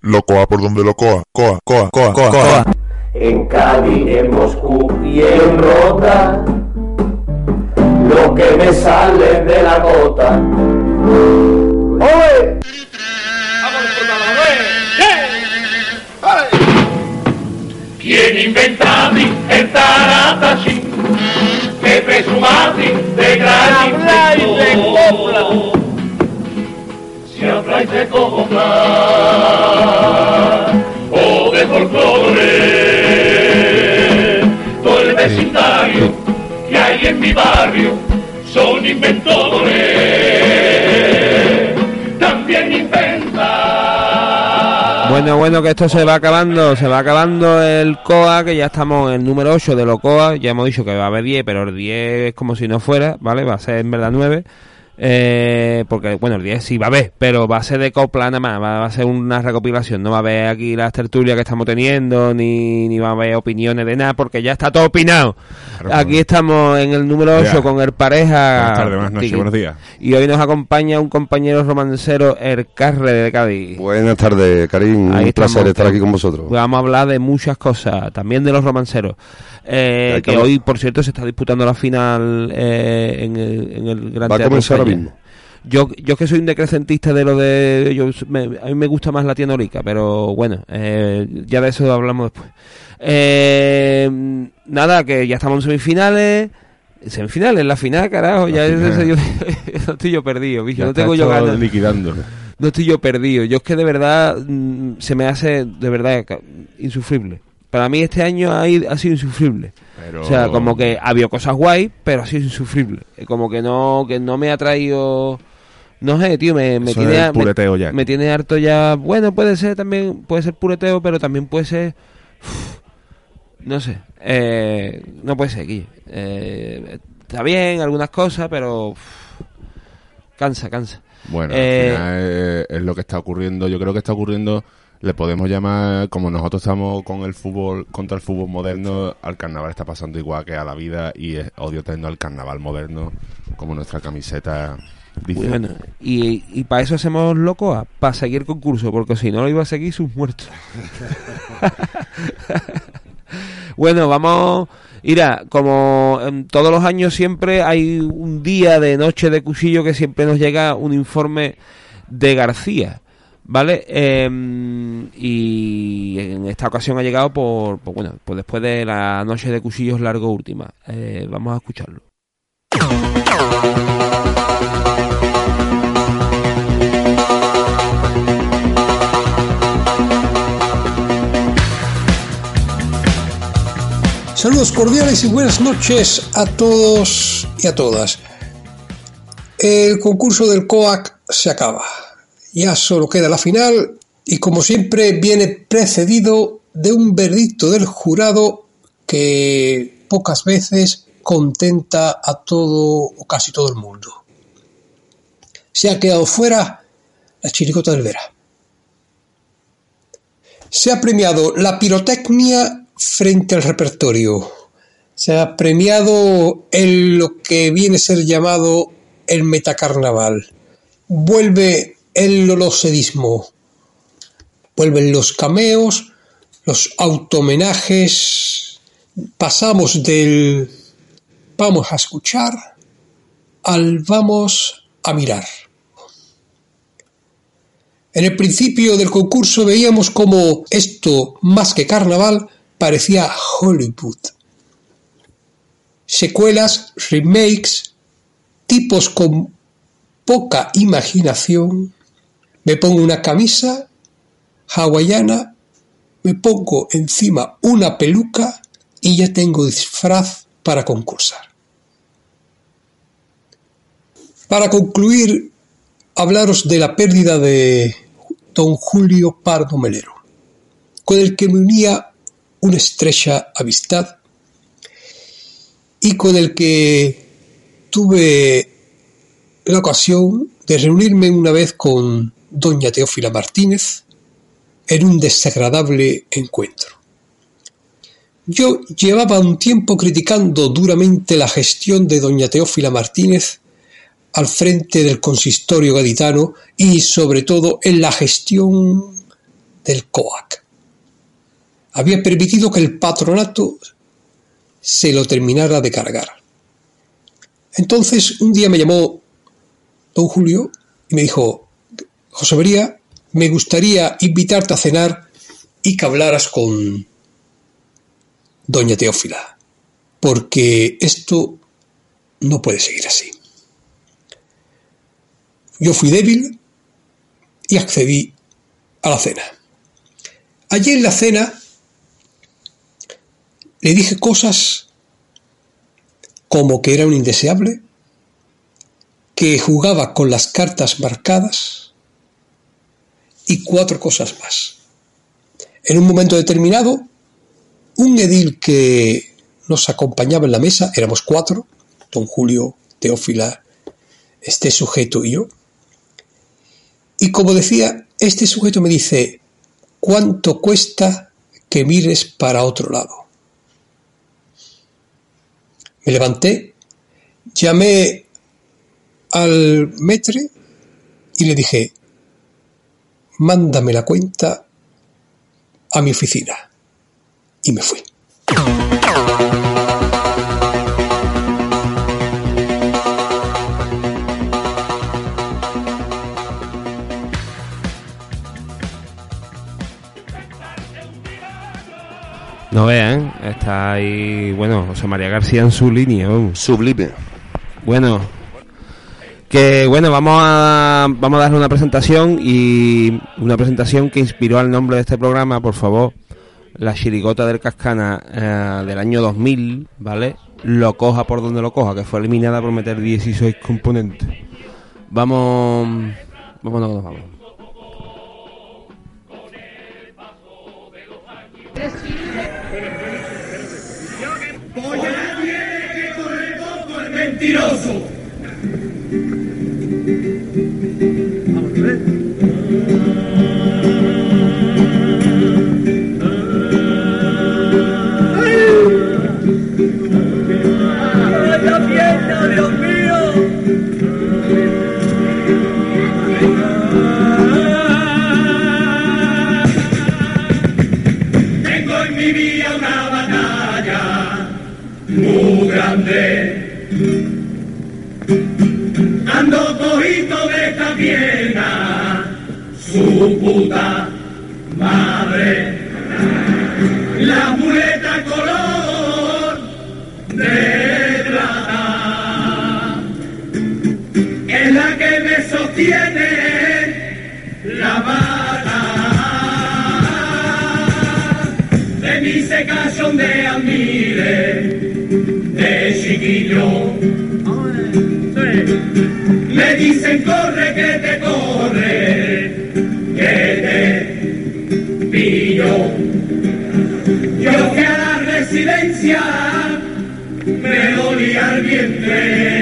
Locoa por donde locoa, coa, coa, coa, coa, coa. En Cádiz, en Moscú y en Rota, lo que me sale de la gota. ¡Oye! ¿Quién inventati el taratasi? Que presumati de gran inventor? Si habláis de copla o de folclore, todo el vecindario que hay en mi barrio son inventores. Bueno, bueno, que esto se va acabando, se va acabando el COA, que ya estamos en el número 8 de los COA, ya hemos dicho que va a haber 10, pero el 10 es como si no fuera, ¿vale? Va a ser en verdad 9. Eh, porque, bueno, el 10 sí va a haber, pero va a ser de copla nada más, va a ser una recopilación, no va a haber aquí las tertulias que estamos teniendo, ni, ni va a haber opiniones de nada, porque ya está todo opinado. Aquí estamos en el número 8 Ya. con el pareja. Buenas tardes, buenas noches, buenos días. Y hoy nos acompaña un compañero romancero, el Carre de Cádiz. Buenas tardes, Karim. Ahí Un placer estar aquí con vosotros. Vamos a hablar de muchas cosas, también de los romanceros. Eh, que hoy, por cierto, se está disputando la final eh, en, el, en el Gran Va a Teatro comenzar ahora mismo. Yo, yo que soy un decrecentista de lo de... Yo, me- a mí me gusta más la tienorica, pero bueno, eh, ya de eso hablamos después. Eh, nada, que ya estamos en semifinales. Semifinales, la final, carajo, ya final. es- yo, no estoy yo perdido, bicho, Ya no está tengo yo esto ganas. liquidando. No estoy yo perdido. Yo es que de verdad mm, se me hace de verdad insufrible. Para mí este año ha, ido- ha sido insufrible. Pero... O sea, como que ha habido cosas guay, pero ha sido insufrible. Eh, Como que no que no me ha traído no sé, tío, me, me tiene me- ya. me tiene harto ya. Bueno, puede ser también puede ser pureteo, pero también puede ser no sé, eh, no puede ser aquí. Eh, está bien algunas cosas, pero cansa, cansa. Bueno, Eh, al final es, es lo que está ocurriendo. Yo creo que está ocurriendo, le podemos llamar, como nosotros estamos con el fútbol, contra el fútbol moderno, al carnaval está pasando igual que a la vida y es odio teniendo al carnaval moderno, como nuestra camiseta dice. Bueno, y, y para eso hacemos locoa, para seguir el concurso, porque si no lo iba a seguir sus muertos. bueno, vamos. Mira, como en todos los años siempre hay un día de noche de cuchillo que siempre nos llega un informe de García, ¿vale? Em, y en esta ocasión ha llegado por, bueno, pues después de la noche de cuchillos largo última. Eh, vamos a escucharlo. Saludos cordiales y buenas noches a todos y a todas. El concurso del COAC se acaba. Ya solo queda la final y como siempre viene precedido de un veredicto del jurado que pocas veces contenta a todo o casi todo el mundo. Se ha quedado fuera la chiricota del Vera. Se ha premiado la pirotecnia frente al repertorio. Se ha premiado en lo que viene a ser llamado el metacarnaval. Vuelve el lolosedismo. Vuelven los cameos, los automenajes. Pasamos del vamos a escuchar al vamos a mirar. En el principio del concurso veíamos como esto, más que carnaval, parecía Hollywood. Secuelas, remakes, tipos con poca imaginación. Me pongo una camisa hawaiana me pongo encima una peluca y ya tengo disfraz para concursar. Para concluir, hablaros de la pérdida de don Julio Pardo Melero, con el que me unía una estrecha amistad y con el que tuve la ocasión de reunirme una vez con doña Teófila Martínez en un desagradable encuentro. Yo llevaba un tiempo criticando duramente la gestión de doña Teófila Martínez al frente del consistorio gaditano y sobre todo en la gestión del COAC. Había permitido que el patronato se lo terminara de cargar. Entonces un día me llamó don Julio y me dijo, José María, me gustaría invitarte a cenar y que hablaras con doña Teófila, porque esto no puede seguir así. Yo fui débil y accedí a la cena. Allí en la cena le dije cosas como que era un indeseable, que jugaba con las cartas marcadas y cuatro cosas más. En un momento determinado, un edil que nos acompañaba en la mesa, éramos cuatro, don Julio, Teófila, este sujeto y yo, y como decía, este sujeto me dice, ¿cuánto cuesta que mires para otro lado? Me levanté, llamé al metre y le dije, mándame la cuenta a mi oficina. Y me fui. No vean, está ahí, bueno, José María García en su línea. Sublime. Bueno, que bueno, vamos a, vamos a darle una presentación y una presentación que inspiró al nombre de este programa, por favor, la chirigota del Cascana eh, del año 2000, ¿vale? Lo coja por donde lo coja, que fue eliminada por meter 16 componentes. Vamos, vamos. Tengo Ando cojito de esta pierna, su puta madre. La muleta color de plata es la que me sostiene la bata. De mí se cachondean miles de chiquillo. Me dicen corre que te corre, que te pillo. Yo fui a la residencia, me dolía el vientre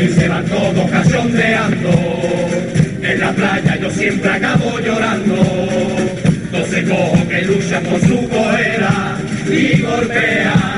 Mí se van todos cachondeando. En la playa yo siempre acabo llorando. Doce cojos que luchan por su coera y golpean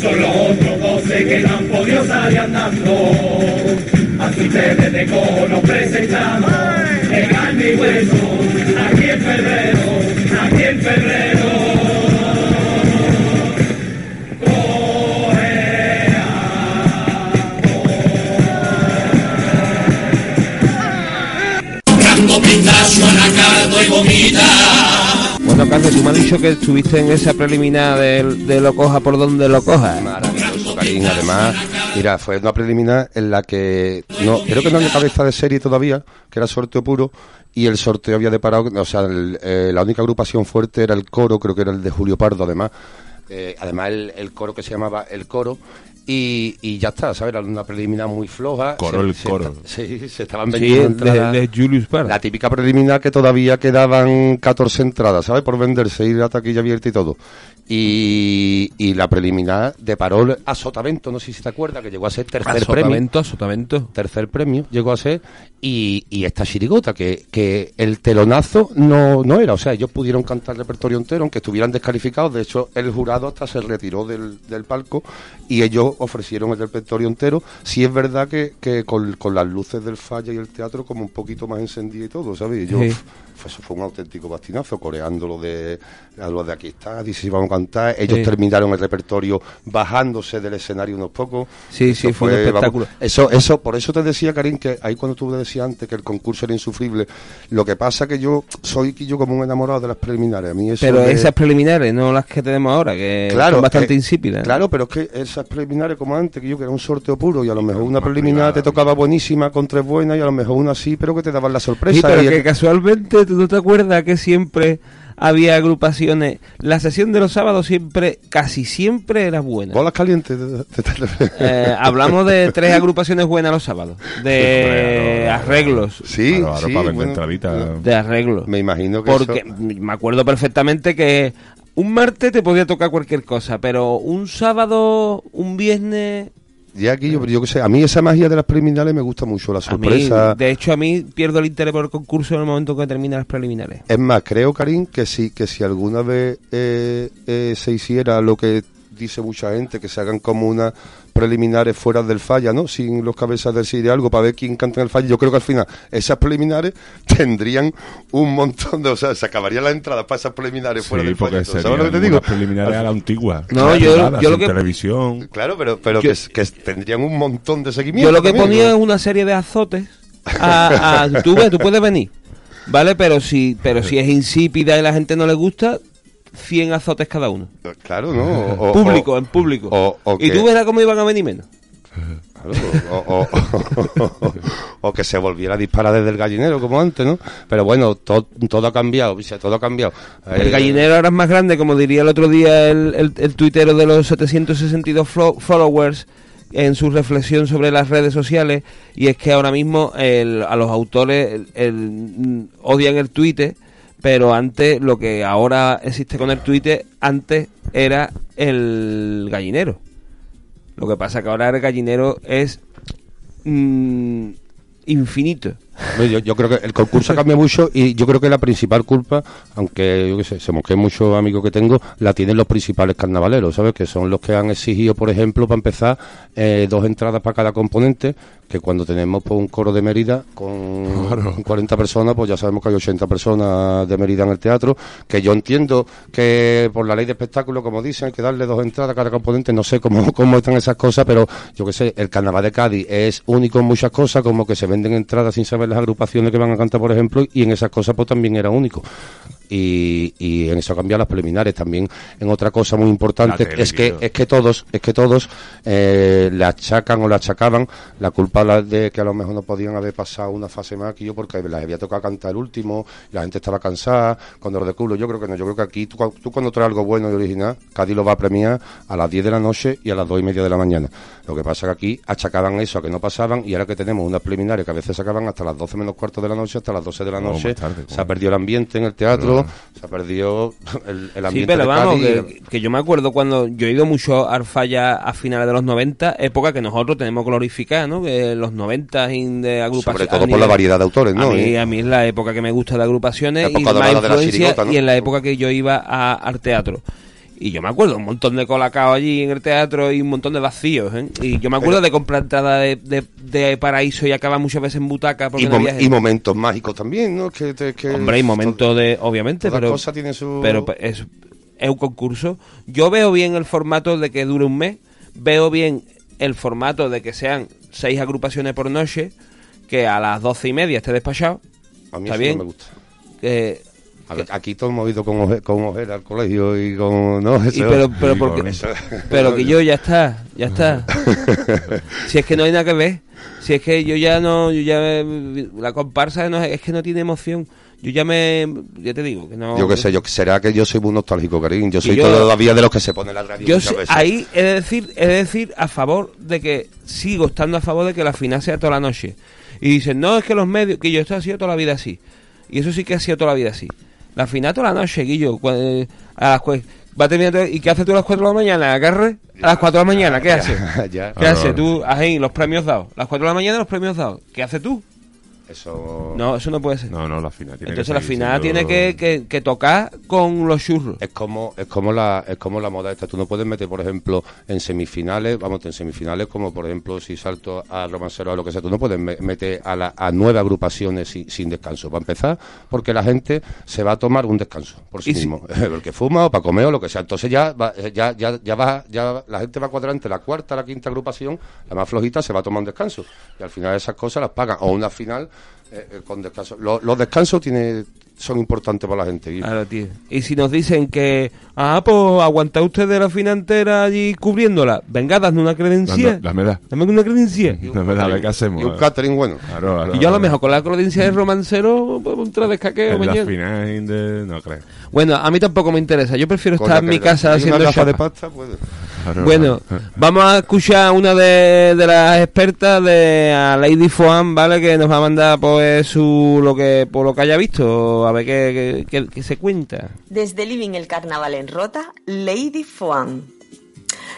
solo otros doce que han podido salir andando. Así ustedes de cono presentamos en carne y hueso. Aquí en febrero, aquí en febrero. Bueno, Carlos, tú me has dicho que estuviste en esa preliminar de, lo coja por donde lo coja. Maravilloso, Karim. Además, mira, fue una preliminar en la que no creo que no había cabeza de serie todavía, que era sorteo puro, y el sorteo había deparado, o sea, el- eh, la única agrupación fuerte era el coro, creo que era el de Julio Pardo, además. Eh, además, el coro que se llamaba El Coro. Y, y ya está, ¿sabes? Era una preliminar muy floja. Coro, Se- el coro. sí, se estaban vendiendo entradas. de Julius Parr. La típica preliminar que todavía quedaban 14 entradas, ¿sabes? Por venderse, ir a taquilla abierta y todo. Y, y la preliminar de Parol a Sotavento, no sé si te acuerdas, que llegó a ser tercer premio. Asotamiento. Tercer premio llegó a ser. Y, y esta chirigota, que, que el telonazo no, no era. O sea, ellos pudieron cantar el repertorio entero, aunque estuvieran descalificados. De hecho, el jurado hasta se retiró del, del palco y ellos ofrecieron el repertorio entero. Sí es verdad que, que con, con las luces del falla y el teatro como un poquito más encendida y todo, ¿sabes? Y yo, Sí. fue, eso fue un auténtico bastinazo, coreando lo de, a lo de aquí está, dice si vamos a cantar. Ellos Sí. terminaron el repertorio bajándose del escenario unos pocos. Sí, sí, Eso fue un vamos, espectáculo. eso, eso, por eso te decía, Karim, que ahí cuando tú decías antes que el concurso era insufrible, lo que pasa que yo soy yo como un enamorado de las preliminares. A mí eso Pero de- esas preliminares, no las que tenemos ahora, que Claro, son bastante eh, insípidas. Claro, pero es que esas preliminares como antes, que yo que era un sorteo puro y a lo mejor una preliminar te tocaba buenísima con tres buenas y a lo mejor una sí, pero que te daban la sorpresa. Sí, pero y que el- casualmente, ¿tú no te acuerdas que siempre había agrupaciones? La sesión de los sábados siempre, casi siempre era buena. Bolas calientes. Eh, hablamos de tres agrupaciones buenas los sábados. De arreglos. sí, Claro, claro, sí, para bueno. De arreglos. Me imagino que Porque eso- me acuerdo perfectamente que un martes te podía tocar cualquier cosa, pero un sábado, un viernes... ya aquí yo, pero yo que sé, a mí esa magia de las preliminares me gusta mucho, la A mí, sorpresa. de hecho, a mí pierdo el interés por el concurso en el momento que terminan las preliminares. Es más, creo, Karim, que sí, que si alguna vez eh, eh, se hiciera lo que dice mucha gente, que se hagan como unas preliminares fuera del falla, ¿no? Sin los cabezas del sí de algo, para ver quién canta en el falla. Yo creo que al final esas preliminares tendrían un montón de... O sea, se acabarían las entradas para esas preliminares fuera Sí, del falla. ¿Sabes lo que te digo? preliminares a la antigua. No, yo- lo que- televisión. Claro, pero, pero Yo- que, que tendrían un montón de seguimiento. Yo lo que también, ponía es una serie de azotes. A, a- tú ves, tú puedes venir. ¿Vale? Pero si, pero si es insípida y la gente no le gusta, 100 azotes cada uno. Claro, ¿no? O- público, o- en público. o- y que- tú verás cómo iban a venir menos. Claro, o, o- o que se volviera a disparar desde el gallinero como antes, ¿no? Pero bueno, todo, todo ha cambiado, todo ha cambiado. El Eh, gallinero ahora es más grande, como diría el otro día el, el, el tuitero de los 762 flo- followers en su reflexión sobre las redes sociales, y es que ahora mismo el- a los autores mm, odian el Twitter, pero antes lo que ahora existe con el Twitter, antes era el gallinero. Lo que pasa que ahora el gallinero es mm, infinito. Yo, creo que el concurso cambia mucho y yo creo que la principal culpa, aunque yo qué sé, se mosqueen muchos amigos que tengo, la tienen los principales carnavaleros, ¿sabes? Que son los que han exigido, por ejemplo, para empezar, eh, dos entradas para cada componente, que cuando tenemos pues, un coro de Mérida con 40 personas, pues ya sabemos que hay 80 personas de Mérida en el teatro, que yo entiendo que por la ley de espectáculo, como dicen, hay que darle dos entradas a cada componente, no sé cómo, cómo están esas cosas, pero yo qué sé, el carnaval de Cádiz es único en muchas cosas, como que se venden entradas sin saber las agrupaciones que van a cantar, por ejemplo, y en esas cosas pues también era único. Y, y en eso cambian las preliminares también. En otra cosa muy importante tele, es que es que todos es que todos eh, le achacan o le achacaban la culpa de que a lo mejor no podían haber pasado una fase más que yo porque les había tocado cantar el último la gente estaba cansada con dolor de culo yo creo que no yo creo que aquí tú, tú cuando traes algo bueno y original Cádiz lo va a premiar a las 10 de la noche y a las 2 y media de la mañana. Lo que pasa que aquí achacaban eso a que no pasaban y ahora que tenemos unas preliminares que a veces sacaban hasta las las 12 menos cuarto de la noche hasta las 12 de la No, noche. tarde, se ha perdido el ambiente en el teatro, Se ha perdido el, el Sí, ambiente pero de vamos, Cádiz. que, que yo me acuerdo cuando yo he ido mucho a Arfaya a finales de los 90, época que nosotros tenemos que glorificar, ¿no? Que los 90 in- de agrupaciones. Sobre todo por la variedad de autores, ¿no? A mí, a mí es la época que me gusta de agrupaciones y de la y en la época que yo iba a, al teatro. Y yo me acuerdo un montón de colacao allí en el teatro y un montón de vacíos, ¿eh? Y yo me acuerdo de comprar entrada de, de, de paraíso y acabar muchas veces en butaca porque Y, no mom- y momentos mágicos también, ¿no? Que, te- que Hombre, hay momentos de, obviamente, pero, cosa tiene su- pero es, es un concurso. Yo veo bien el formato de que dure un mes, veo bien el formato de que sean seis agrupaciones por noche, que a las doce y media esté despachado. A mí ¿Está eso bien? no me gusta. Que- A ver, aquí todos hemos ido con, oje- con ojera al colegio y con... ¿no? y Eso- pero, pero, Sí, porque, eso- pero que yo ya está, ya está. si es que no hay nada que ver, si es que yo ya no, yo ya la comparsa no, es que no tiene emoción. Yo ya me, ya te digo que no. Yo qué sé, yo será que yo soy muy nostálgico, cariño. Yo soy yo- todavía de los que se pone la radio Yo muchas sé- veces. ahí he de decir, he de decir a favor de que sigo estando a favor de que la final sea toda la noche. Y dicen, no, es que los medios, que yo esto ha sido toda la vida así. Y eso sí que ha sido toda la vida así. La final toda la noche, Guillo. eh, a las va a terminar todo- ¿Y qué haces tú a las 4 de la mañana? ¿Agarre? A las 4 de la mañana, ¿qué haces? ¿Qué haces tú? Ahí, los premios dados. Las 4 de la mañana, los premios dados. ¿Qué haces tú? Eso... No, eso no puede ser. No, no, la final tiene Entonces que la final tiene que, que, que tocar con los churros. Es como, es como la, es como la moda esta. Tú no puedes meter, por ejemplo, en semifinales, vamos, en semifinales, como por ejemplo, si salto a romancero o lo que sea, tú no puedes me- meter a, la, a nueve agrupaciones sin, sin descanso. Para empezar, porque la gente se va a tomar un descanso por sí Y si- mismo. Porque fuma o para comer o lo que sea. Entonces ya, va- ya, ya, ya va, ya la gente va a cuadrar entre la cuarta la quinta agrupación, la más flojita se va a tomar un descanso. Y al final esas cosas las pagan. O una final eh, eh, con descanso. Lo- los descansos tiene, son importantes para la gente. Y- Claro, tío. Y si nos dicen que, ah, pues aguanta usted de la final entera allí cubriéndola, venga, dadme una credencial. Dame, dame da. Dame una credencial. Dame da, a ver qué hacemos. y un catering bueno. Claro, claro, Y yo a lo mejor con la credencial de romancero, pues, un tra de escaqueo En la mañana. final de... No creo. Bueno, a mí tampoco me interesa. Yo prefiero Con estar en mi casa hay haciendo una de pasta, pues, Bueno, vamos a escuchar a una de, de las expertas de a Lady Foam, ¿vale? Que nos va a mandar pues su lo que por lo que haya visto, a ver qué, qué- qué- qué se cuenta. Desde Living el Carnaval en Rota, Lady Foam.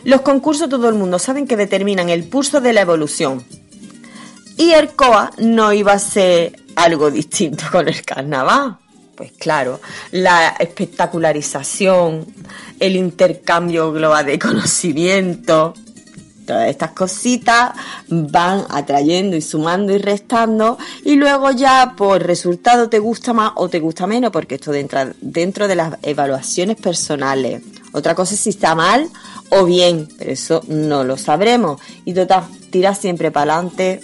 Los concursos todo el mundo saben que determinan el pulso de la evolución. Y el COA no iba a ser algo distinto con el carnaval. Pues claro, la espectacularización, el intercambio global de conocimiento, todas estas cositas van atrayendo y sumando y restando y luego ya por resultado te gusta más o te gusta menos porque esto entra dentro de las evaluaciones personales. Otra cosa es si está mal o bien, pero eso no lo sabremos. Y total, tira siempre para adelante,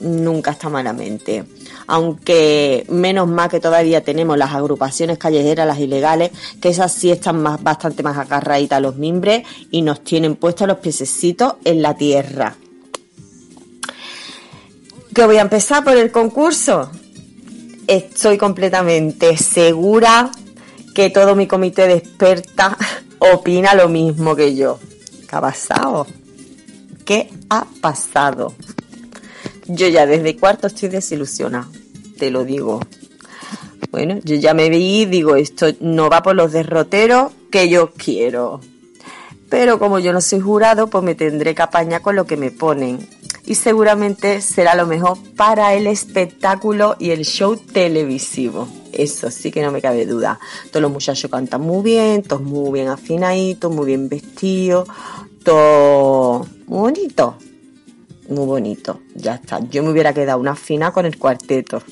nunca está malamente. Aunque menos mal que todavía tenemos las agrupaciones callejeras, las ilegales, que esas sí están más, bastante más agarraditas los mimbres y nos tienen puestos los piececitos en la tierra. Que voy a empezar por el concurso. Estoy completamente segura que todo mi comité de expertas opina lo mismo que yo. ¿Qué ha pasado? ¿Qué ha pasado? Yo ya desde cuarto estoy desilusionada, te lo digo. Bueno, yo ya me vi y digo, esto no va por los derroteros que yo quiero. Pero como yo no soy jurado, pues me tendré que apañar con lo que me ponen. Y seguramente será lo mejor para el espectáculo y el show televisivo. Eso sí que no me cabe duda. Todos los muchachos cantan muy bien, todos muy bien afinaditos, muy bien vestidos, todo bonito. Muy bonito, ya está. Yo me hubiera quedado una fina con el cuarteto.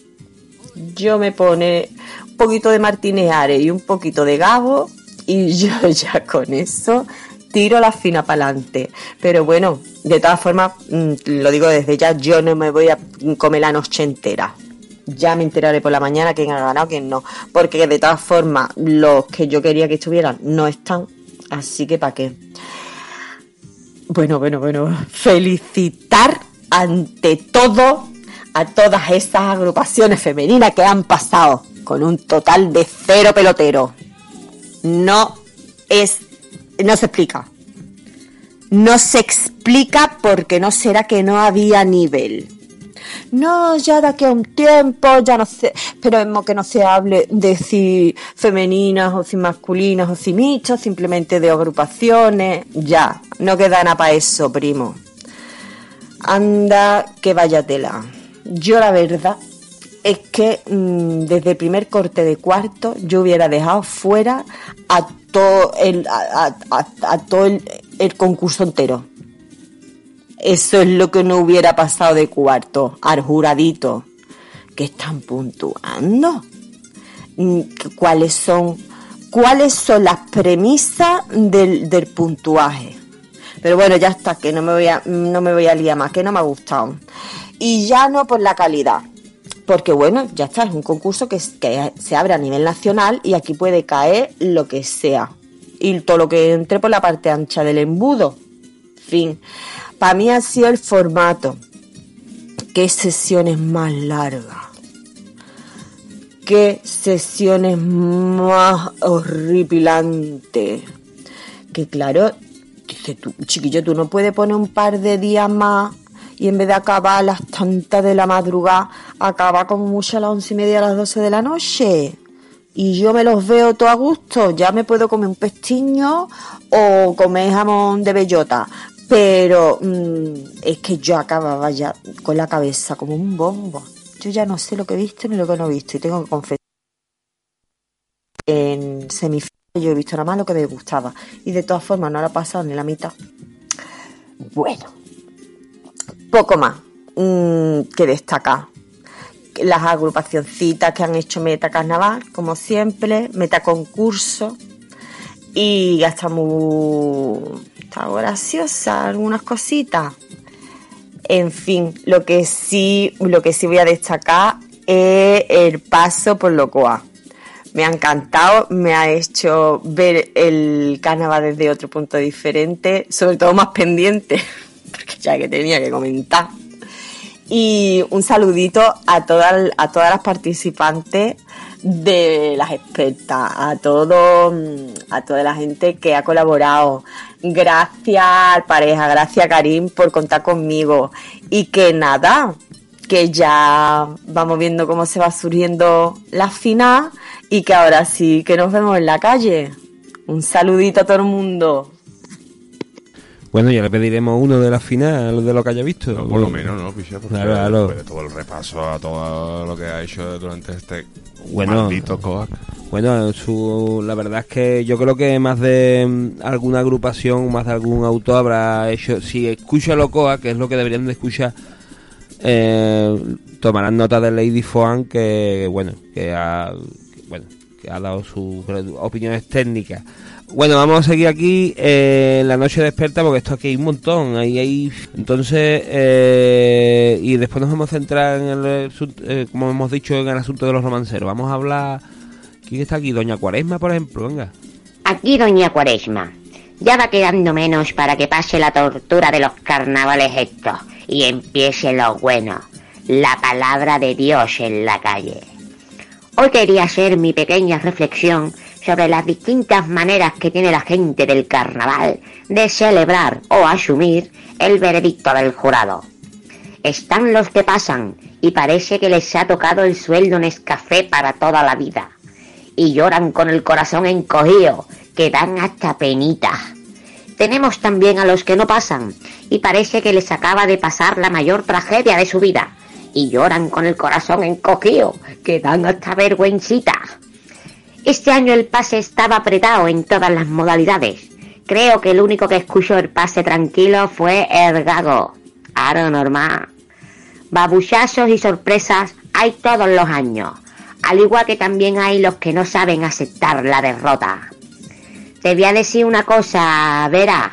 Yo me pone un poquito de Martínez Ares y un poquito de Gabo y yo ya con eso tiro la fina para adelante. Pero bueno, de todas formas, mm, lo digo desde ya, yo no me voy a comer la noche entera. Ya me enteraré por la mañana quién ha ganado, quién no. Porque de todas formas, los que yo quería que estuvieran no están. Así que para qué. Bueno, bueno, bueno. Felicitar ante todo a todas estas agrupaciones femeninas que han pasado con un total de cero pelotero. No es. No se explica. No se explica porque no será que no había nivel. no, ya de aquí a un tiempo, ya no sé, esperemos que no se hable de si femeninas o si masculinas o si mixtas, simplemente de agrupaciones, ya, no queda nada para eso, primo. Anda, que vaya tela. Yo la verdad es que mm, desde el primer corte de cuarto yo hubiera dejado fuera a todo el, a, todo el concurso entero. Eso es lo que no hubiera pasado de cuarto, al juradito. que están puntuando? Mm, ¿Cuáles son, cuáles son las premisas del, del puntuaje? Pero bueno, ya está, que no me voy a, no me voy a liar más, que no me ha gustado. Y ya no por la calidad. Porque bueno, ya está, es un concurso que, se abre a nivel nacional y aquí puede caer lo que sea. Y todo lo que entre por la parte ancha del embudo. Fin. Para mí ha sido el formato. Qué sesiones más largas. Qué sesiones más horripilantes. Que claro, dice tú, chiquillo, tú no puedes poner un par de días más y en vez de acabar a las tantas de la madrugada, acaba como mucho a las once y media, a las doce de la noche. Y yo me los veo todo a gusto. Ya me puedo comer un pestiño o comer jamón de bellota. Pero mm, es que yo acababa ya con la cabeza como un bombo. Yo ya no sé lo que he visto ni lo que no he visto. Y tengo que confesar. En semifinales yo he visto nada más lo que me gustaba. Y de todas formas no lo ha pasado ni la mitad. Bueno, poco más mm, que destacar. Las agrupacioncitas que han hecho Meta Carnaval, como siempre, Meta Concurso. Y hasta muy. Está graciosa, algunas cositas. En fin, lo que sí, lo que sí voy a destacar es el paso por Locoa. Me ha encantado, me ha hecho ver el carnaval desde otro punto diferente, sobre todo más pendiente, porque ya que tenía que comentar. Y un saludito a todas, a todas las participantes de las expertas, a todo, mm, a toda la gente que ha colaborado. Gracias pareja, gracias Karim por contar conmigo. Y que nada, que ya vamos viendo cómo se va surgiendo la final y que ahora sí que nos vemos en la calle. Un saludito a todo el mundo. Bueno, ya le pediremos uno de la final, de lo que haya visto. por lo menos, ¿no, Piché? Porque Claro, claro. después de todo el repaso a todo lo que ha hecho durante este Bueno, maldito COAC. Bueno, su, la verdad es que yo creo que más de mm, alguna agrupación, más de algún autor habrá hecho. Si escucha Locoa, que es lo que deberían de escuchar, eh, tomarán nota de Lady Foan, que bueno, que ha, que, bueno, que ha dado sus opiniones técnicas. Bueno, vamos a seguir aquí eh, la noche de experta porque esto aquí hay un montón. Ahí hay, entonces, eh, y después nos vamos a centrar en el, eh, como hemos dicho, en el asunto de los romanceros. Vamos a hablar. ¿Quién está aquí? Doña Cuaresma, por ejemplo, venga. Aquí doña Cuaresma. Ya va quedando menos para que pase la tortura de los carnavales estos y empiece lo bueno, la palabra de Dios en la calle. Hoy quería hacer mi pequeña reflexión sobre las distintas maneras que tiene la gente del carnaval de celebrar o asumir el veredicto del jurado. Están los que pasan y parece que les ha tocado el sueldo en escafé para toda la vida. Y lloran con el corazón encogido, que dan hasta penita. Tenemos también a los que no pasan y parece que les acaba de pasar la mayor tragedia de su vida. Y lloran con el corazón encogido, que dan hasta vergüencita. Este año el pase estaba apretado en todas las modalidades. Creo que el único que escuchó el pase tranquilo fue el gago. Aro normal. Babuchazos y sorpresas hay todos los años, al igual que también hay los que no saben aceptar la derrota. Te voy a decir una cosa, Vera.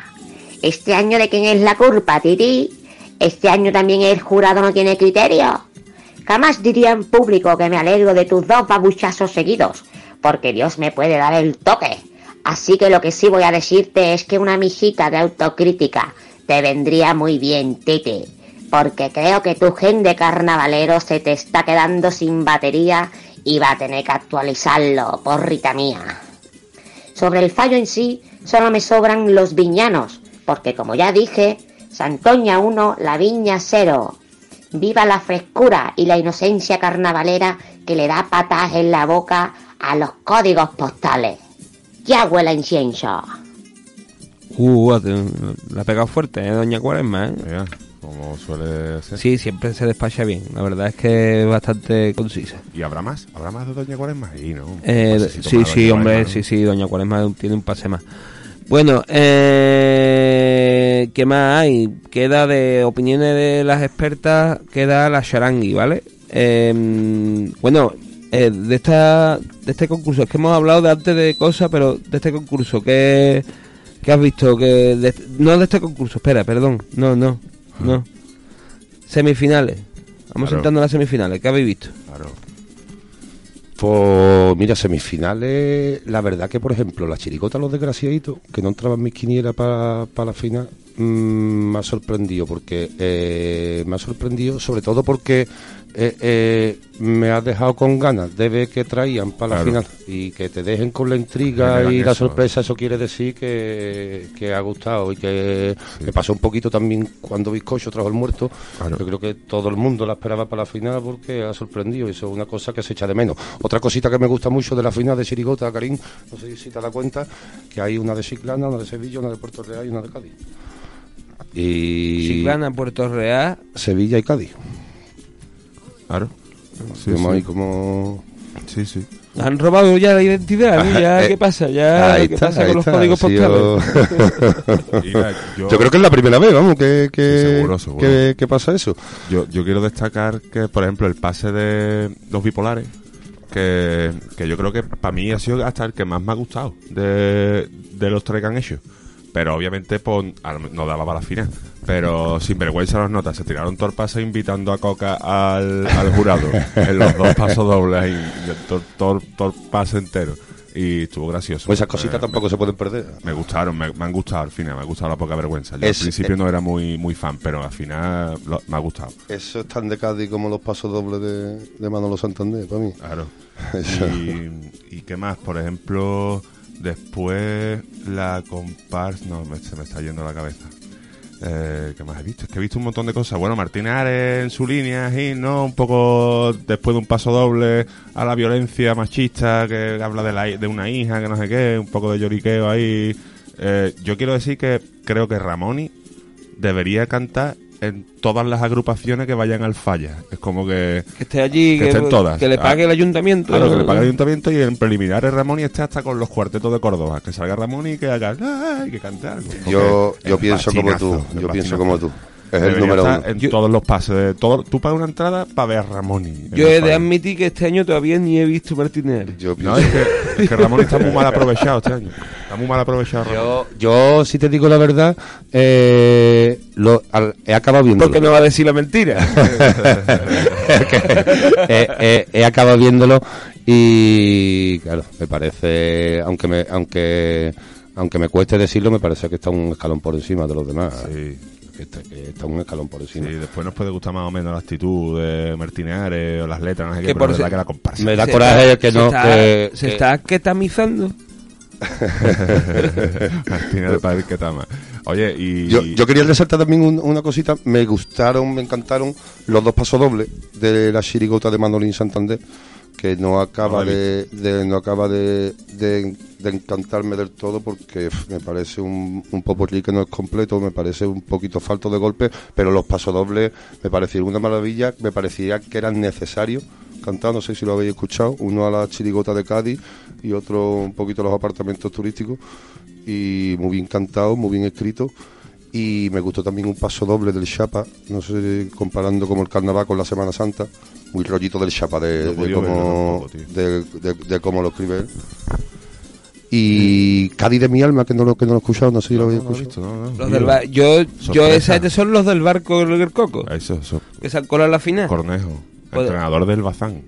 Este año de quién es la culpa, Titi. Este año también el jurado no tiene criterio. Jamás diría en público que me alegro de tus dos babuchazos seguidos, porque Dios me puede dar el toque. Así que lo que sí voy a decirte es que una mijita de autocrítica te vendría muy bien, Titi, porque creo que tu gen de carnavalero se te está quedando sin batería y va a tener que actualizarlo, porrita mía. Sobre el fallo en sí, solo me sobran los viñanos, porque como ya dije, Santoña 1, la viña 0. Viva la frescura y la inocencia carnavalera que le da patas en la boca a los códigos postales. Ya huele a incienso. Uh, la ha pegado fuerte, ¿eh, doña Cuaresma, ¿eh? Mira, como suele ser. Sí, siempre se despacha bien. La verdad es que es bastante concisa. ¿Y habrá más? ¿Habrá más de Doña Cuaresma? Y no. Eh, sí, sí, hombre, Cuaresma, sí, sí, doña Cuaresma tiene un pase más. Bueno, eh, ¿qué más hay? Queda de opiniones de las expertas, queda la charangui, ¿vale? Eh, bueno, eh, de esta de este concurso, es que hemos hablado de antes de cosas, pero de este concurso, ¿qué, qué has visto? que de- No de este concurso, espera, perdón, no, no, no. Semifinales, vamos Claro. entrando a las semifinales, ¿qué habéis visto? Claro. Pues mira, semifinales, la verdad que por ejemplo la chiricota Los Desgraciaditos, que no entraban mis quinielas para la final, mm, me ha sorprendido, porque eh, me ha sorprendido sobre todo porque eh, eh, me ha dejado con ganas de ver que traían para la final y que te dejen con la intriga y la eso. sorpresa, eso quiere decir que, que ha gustado y que me pasó un poquito también cuando Bizcocho trajo el muerto. Yo creo que todo el mundo la esperaba para la final porque ha sorprendido y eso es una cosa que se echa de menos. Otra cosita que me gusta mucho de la final de Chirigota, Karim, no sé si te das cuenta, que hay una de Chiclana, una de Sevilla, una de Puerto Real y una de Cádiz. Y Chiclana, Puerto Real, Sevilla y Cádiz. Claro. Sí, Vemos sí. ahí como... Sí, sí. Han robado ya la identidad, ¿no? Ya, Eh, ¿qué pasa? Ya, ahí ¿qué está, pasa ahí con los códigos postales? Yo... yo- creo que es la primera vez, vamos, que, que, Sí, seguro, seguro. que- que pasa eso. Yo, yo quiero destacar que, por ejemplo, el pase de los bipolares, que, que yo creo que para mí ha sido hasta el que más me ha gustado de, de los tres que han hecho. Pero obviamente pues, al- no daba para la final. Pero sin vergüenza las notas, se tiraron todo el pase invitando a Coca al, al jurado en los dos pasos dobles, todo, todo- todo el pase entero. Y estuvo gracioso. Pues esas cositas Me- tampoco se pueden perder. Me gustaron, me, me han gustado al final, me ha gustado la poca vergüenza. Yo Es- al principio eh, no era muy, muy fan, pero al final lo- me ha gustado. Eso es tan de Cádiz como los pasos dobles de, de Manolo Santander, para mí. Claro. Y, y qué más, por ejemplo, después la comparsa. No, me- se me está yendo la cabeza. Eh, ¿Qué más he visto? Es que he visto un montón de cosas. Bueno, Martínez Ares en su línea, y ¿no? Un poco después de un paso doble a la violencia machista que habla de, la, de una hija, que no sé qué, un poco de lloriqueo ahí. Eh, yo quiero decir que creo que Ramoni debería cantar en todas las agrupaciones que vayan al falla. Es como que... Que esté allí, que, que- estén todas. que le pague el ayuntamiento. Claro, que le pague el ayuntamiento y en preliminares Ramón y esté hasta con los cuartetos de Córdoba. Que salga Ramón y que haga... ¡ay! que cante algo. Yo, yo pienso como tú, yo pienso como tú. Es el número uno. En todos los pases. De todo, tú pagas una entrada para ver a Ramón. y- Yo he de admitir que este año todavía ni he visto Martínez. Yo No, es que, es que Ramón está muy mal aprovechado este año. Está muy mal aprovechado Ramón. Yo, yo, si te digo la verdad, eh, lo, al- he acabado viéndolo. Porque no va a decir la mentira. he, he- he acabado viéndolo y, claro, me parece, aunque me, aunque, aunque me cueste decirlo, me parece que está un escalón por encima de los demás. Sí. Que está, que está un escalón por encima. Sí, después nos puede gustar más o menos la actitud de Martínez Ares o las letras, no sé qué, Que pero por es verdad que la comparsa. Me da Se coraje está- que se no, está- que- se que- está ketamizando. Martínez Ares para ver qué tama. Oye, y... Yo, yo quería resaltar también un- una cosita. Me gustaron, me encantaron los dos pasos dobles de la chirigota de Manolín Santander, que no acaba No de, de- no acaba de, de- de encantarme del todo porque me parece un, un popurrí que no es completo, me parece un poquito falto de golpe, pero los pasos dobles me parecieron una maravilla, me parecía que eran necesarios. Cantar, no sé si lo habéis escuchado, uno a la chirigota de Cádiz y otro un poquito a los apartamentos turísticos. Y muy bien cantado, muy bien escrito. Y me gustó también un paso doble del Chapa, no sé, comparando como el carnaval con la Semana Santa, muy rollito del Chapa de, No de cómo, de, de- de lo escribe él. Y Cádiz de mi alma, que no lo, que no lo he escuchado, no sé si lo habéis No, no he escuchado. no, no. Los del bar- yo, yo esa gente son los del barco del Coco. Eso, eso. Que se han colado en la final. Cornejo. Entrenador del Bazán.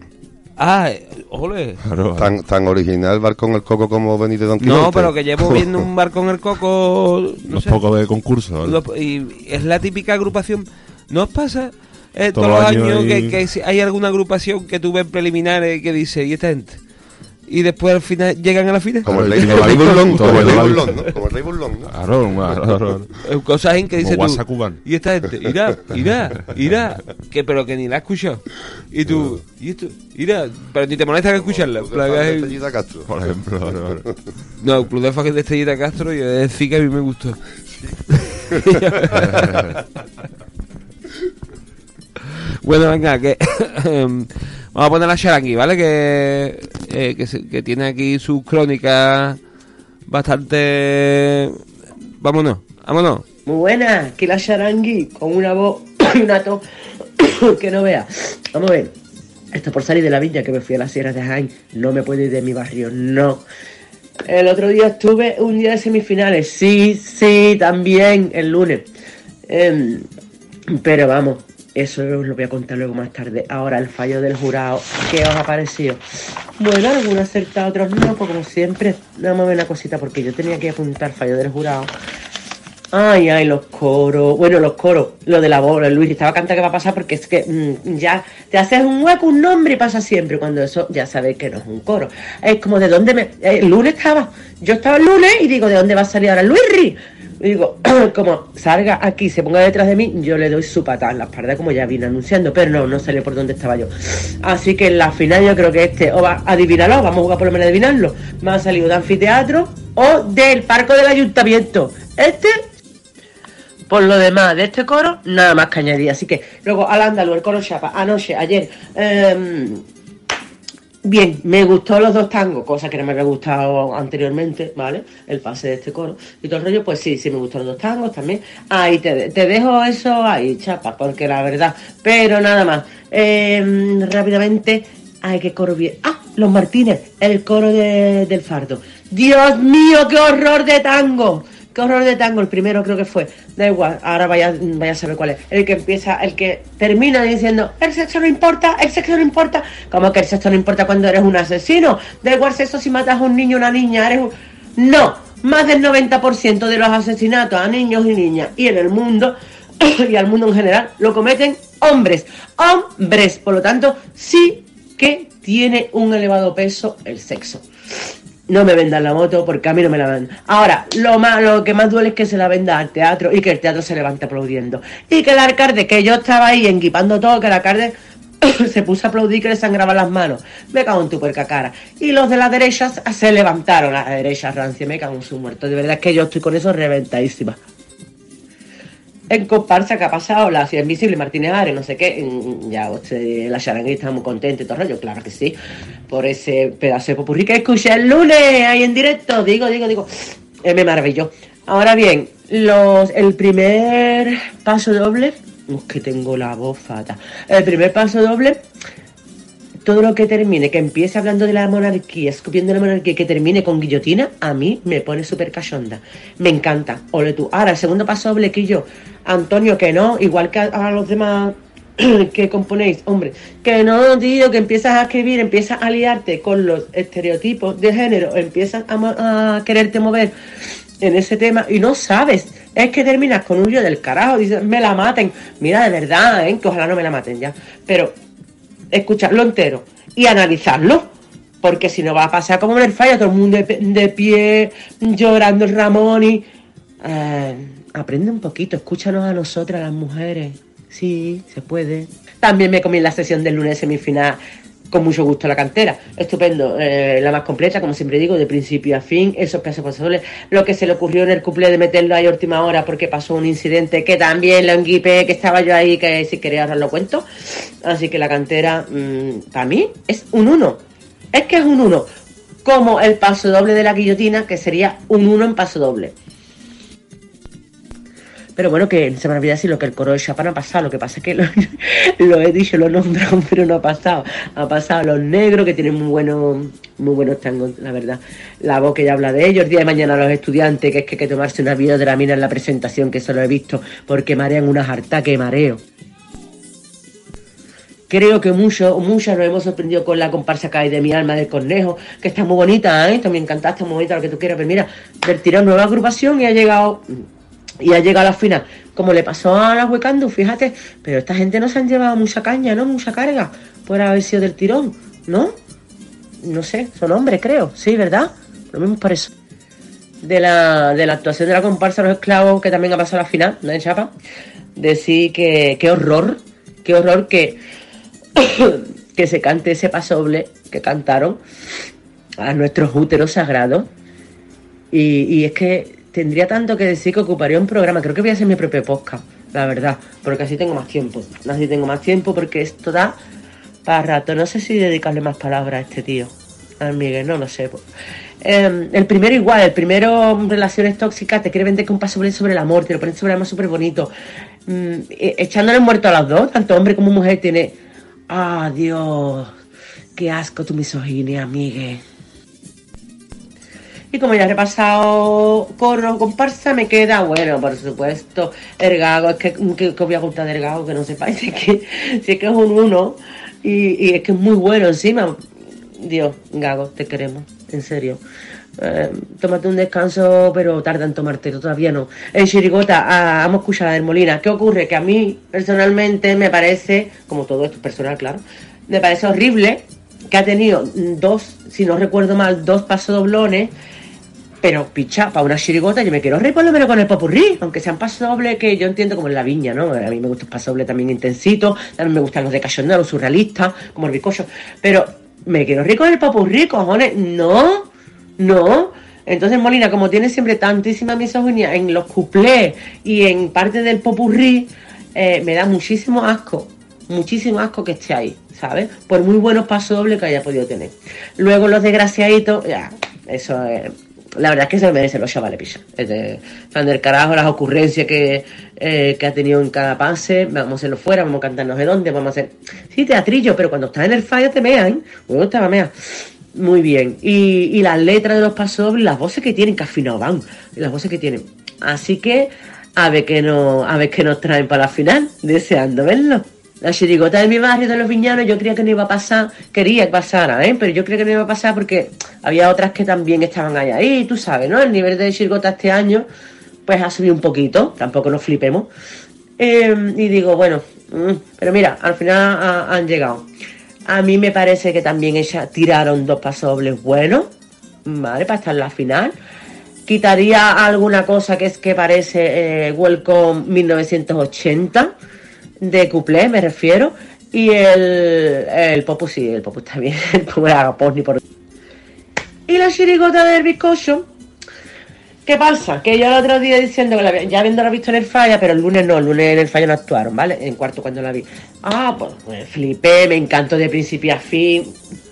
Ah, eh, ole. Claro, Tan, tan original Barcón el Coco como Benítez Don No, Quijote. pero que llevo viendo un barco en el Coco. No sé, pocos de concurso. ¿vale? lo- y es la típica agrupación. ¿No os pasa eh, Todos los años que, hay- que si hay alguna agrupación que tú ves preliminares que dice, ¿y esta gente? y después al final llegan a la final. Como el Rey y Burlón, como el Rey. Burlón, ¿no? Como el Cosas en que Como tú, y esta gente, irá, irá, irá, que pero que ni la has escuchado. Y tú, y esto, irá, pero ni te molesta que escucharla. es- Estrellita Castro. Por ejemplo. No, el Club de Fans de Estrellita Castro, yo he de decir que a mí me gustó. bueno, venga, que em, vamos a poner la Sharangi, ¿vale? Que, eh, que, que tiene aquí sus crónicas bastante... Vámonos, vámonos. Muy buena, aquí la Charangui, con una voz y una tos que no vea. Vamos a ver. Esto por salir de la villa que me fui a las sierras de Jaén. No me puedo ir de mi barrio, no. El otro día estuve un día de semifinales. Sí, sí, también el lunes. Em, pero vamos, eso os lo voy a contar luego más tarde. Ahora el fallo del jurado. ¿Qué os ha parecido? Bueno, algunos acertados, otros no, pues como siempre. Vamos a ver una cosita porque yo tenía que apuntar fallo del jurado. Ay, ay, los coros. Bueno, los coros. Lo de la bola, Luis. Estaba cantando que va a pasar porque es que mm, ya te haces un hueco, un nombre y pasa siempre. Cuando eso ya sabéis que no es un coro. Es como de dónde me. eh, El lunes estaba. Yo estaba el lunes y digo, ¿de dónde va a salir ahora Luis? Digo, como salga aquí, se ponga detrás de mí, yo le doy su patada en la espalda, como ya vine anunciando. Pero no, no sale por dónde estaba yo. Así que en la final yo creo que este, o va, adivínalo, vamos a jugar por lo menos a adivinarlo. Me ha salido de anfiteatro o del parco del ayuntamiento. Este por lo demás, de este coro, nada más que añadir. Así que, luego, al andaluz, el coro chapa, anoche, ayer. em, bien, me gustó los dos tangos, cosa que no me había gustado anteriormente, ¿vale? El pase de este coro. Y todo el rollo, pues sí, sí me gustan los dos tangos también. Ahí te, te dejo eso ahí, chapa, porque la verdad. Pero nada más. Em, rápidamente, ay, qué coro bien. Ah, los Martínez, el coro de- del fardo. Dios mío, qué horror de tango. Qué horror de tango, el primero creo que fue. Da igual, ahora vaya, vaya a saber cuál es. El que empieza, el que termina diciendo, el sexo no importa, el sexo no importa. Como que el sexo no importa cuando eres un asesino. Da igual sexo si matas a un niño o una niña, eres un... No, más del 90% de los asesinatos a niños y niñas y en el mundo y al mundo en general lo cometen hombres. Hombres, por lo tanto, sí que tiene un elevado peso el sexo. No me vendan la moto porque a mí no me la vendan. Ahora, lo más, lo que más duele es que se la venda al teatro y que el teatro se levante aplaudiendo. Y que el alcalde, que yo estaba ahí enguipando todo, que el alcalde se puso a aplaudir que le sangraban las manos. Me cago en tu puerca cara. Y los de la derecha se levantaron, la derecha rancia, me cago en su muerto. De verdad es que yo estoy con eso reventadísima. En comparsa que ha pasado la ciudad invisible Martínez Ares, no sé qué, ya usted, la charanguita está muy contenta y todo el rollo, claro que sí, por ese pedazo de popurrí que escuché el lunes ahí en directo, digo, digo, digo, eh, me maravilló. Ahora bien, los, el primer paso doble, es que tengo la voz fatal, el primer paso doble todo lo que termine, que empiece hablando de la monarquía, escupiendo la monarquía, que termine con guillotina, a mí me pone súper cachonda. Me encanta. Ole tú. Ahora, el segundo paso yo, Antonio, que no, igual que a, los demás que componéis, hombre, que no, tío, que empiezas a escribir, empiezas a liarte con los estereotipos de género, empiezas a, quererte mover en ese tema y no sabes. Es que terminas con un yo del carajo, dices, me la maten. Mira, de verdad, ¿eh? que ojalá no me la maten ya. Pero escucharlo entero y analizarlo. Porque si no va a pasar como en el fallo, todo el mundo de, de pie, llorando el Ramón y... eh, aprende un poquito, escúchanos a nosotras las mujeres. Sí, se puede. También me comí la sesión del lunes semifinal con mucho gusto la cantera. Estupendo, eh, la más completa, como siempre digo, de principio a fin, esos pesos pasadores. Lo que se le ocurrió en el cumple de meterlo ahí a última hora porque pasó un incidente que también lo enguipé, que estaba yo ahí, que si quería ahora lo cuento. Así que la cantera, mm, para mí, es un 1. Es que es un 1. Como el paso doble de la guillotina, que sería un 1 en paso doble. Pero bueno, que se me olvida decir lo que el coro de Chapa no ha pasado. Lo que pasa es que lo, he dicho, lo he nombrado, pero no ha pasado. Ha pasado los negros, que tienen muy buenos, muy buenos tangos, la verdad. La voz que ya habla de ellos. El día de mañana los estudiantes, que es que hay que tomarse una mina en la presentación, que eso lo he visto, porque marean unas hartas que mareo. Creo que mucho, muchas nos hemos sorprendido con la comparsa que hay de mi alma del conejo, que está muy bonita, ¿eh? También cantaste muy bonita, lo que tú quieras, pero mira, del tirón nueva agrupación y ha llegado y ha llegado a la final, como le pasó a la Huecando, fíjate, pero esta gente no se han llevado mucha caña, ¿no? Mucha carga, por haber sido del tirón, ¿no? no sé, son hombres, creo, sí, ¿verdad? Lo mismo por eso. De la, de la actuación de la comparsa Los Esclavos, que también ha pasado a la final, ¿no? En Chapa, decir que qué horror, qué horror que, que se cante ese pasoble que cantaron a nuestros úteros sagrados. Y, y es que tendría tanto que decir que ocuparía un programa. Creo que voy a hacer mi propio podcast, la verdad, porque así tengo más tiempo. Así tengo más tiempo porque esto da para rato. No sé si dedicarle más palabras a este tío. A Miguel, no lo sé. pues. Eh, el primero igual, el primero mm, relaciones tóxicas, te quiere vender que un paso sobre el amor, te lo ponen sobre el amor súper bonito. Mm, e- echándole muerto a los dos, tanto hombre como mujer, tiene... Ah, Dios, qué asco tu misoginia, Miguel. Y como ya he repasado corro comparsa, me queda, bueno, por supuesto, el gago. Es que, que, que voy a contar del gago, que no sepáis, es que, si es, que es un uno. Y, y es que es muy bueno encima. Dios, gago, te queremos, en serio. Eh, tómate un descanso, pero tarda en tomarte, todavía no. En Chirigota, ah, vamos a escuchar a la de Molina. ¿Qué ocurre? Que a mí, personalmente, me parece, como todo esto es personal, claro, me parece horrible que ha tenido dos, si no recuerdo mal, dos pasadoblones, pero picha, para una chirigota yo me quiero reír por lo menos con el popurrí, aunque sean pasodobles que yo entiendo como en la viña, ¿no? A mí me gusta el pasodoble también intensito, también me gustan los de cachondeo, los surrealistas, como el bizcocho, pero me quiero reír con el popurrí, cojones, no, no. Entonces Molina, como tiene siempre tantísima misoginia en los cuplés y en parte del popurrí, eh, me da muchísimo asco, muchísimo asco que esté ahí, ¿sabes? Por muy buenos pasodobles que haya podido tener. Luego los desgraciaditos, ya, eso es... La verdad es que se merecen los chavales, picha. Es de fan del carajo, las ocurrencias que, eh, que ha tenido en cada pase. Vamos a hacerlo fuera, vamos a cantarnos de dónde, vamos a hacer. Sí, teatrillo, pero cuando estás en el fallo te mean. Bueno, estaba mea. Muy bien. Y, y las letras de los pasodobles, las voces que tienen, que afinado van. Las voces que tienen. Así que, a ver qué no, a ver qué nos traen para la final, deseando verlo. La chirigota de mi barrio de los viñanos yo creía que no iba a pasar, quería que pasara, ¿eh? pero yo creo que no iba a pasar porque había otras que también estaban ahí, ahí, tú sabes, ¿no? El nivel de chirigota este año pues ha subido un poquito, tampoco nos flipemos. Eh, y digo, bueno, mm, pero mira, al final ha- han llegado. A mí me parece que también ella tiraron dos pasobles buenos, ¿vale? Para estar en la final. Quitaría alguna cosa que es que parece eh, Welcome 1980 de cuplé, me refiero. Y el, el Popu sí, el Popu está bien, el Popu era agapón ni por... Y la chirigota del bizcocho, ¿qué pasa? Que yo el otro día diciendo que la, había- ya habiéndola visto en el falla, pero el lunes no, el lunes en el falla no actuaron, ¿vale? En cuarto cuando la vi. Ah, pues me flipé, me encantó de principio a fin,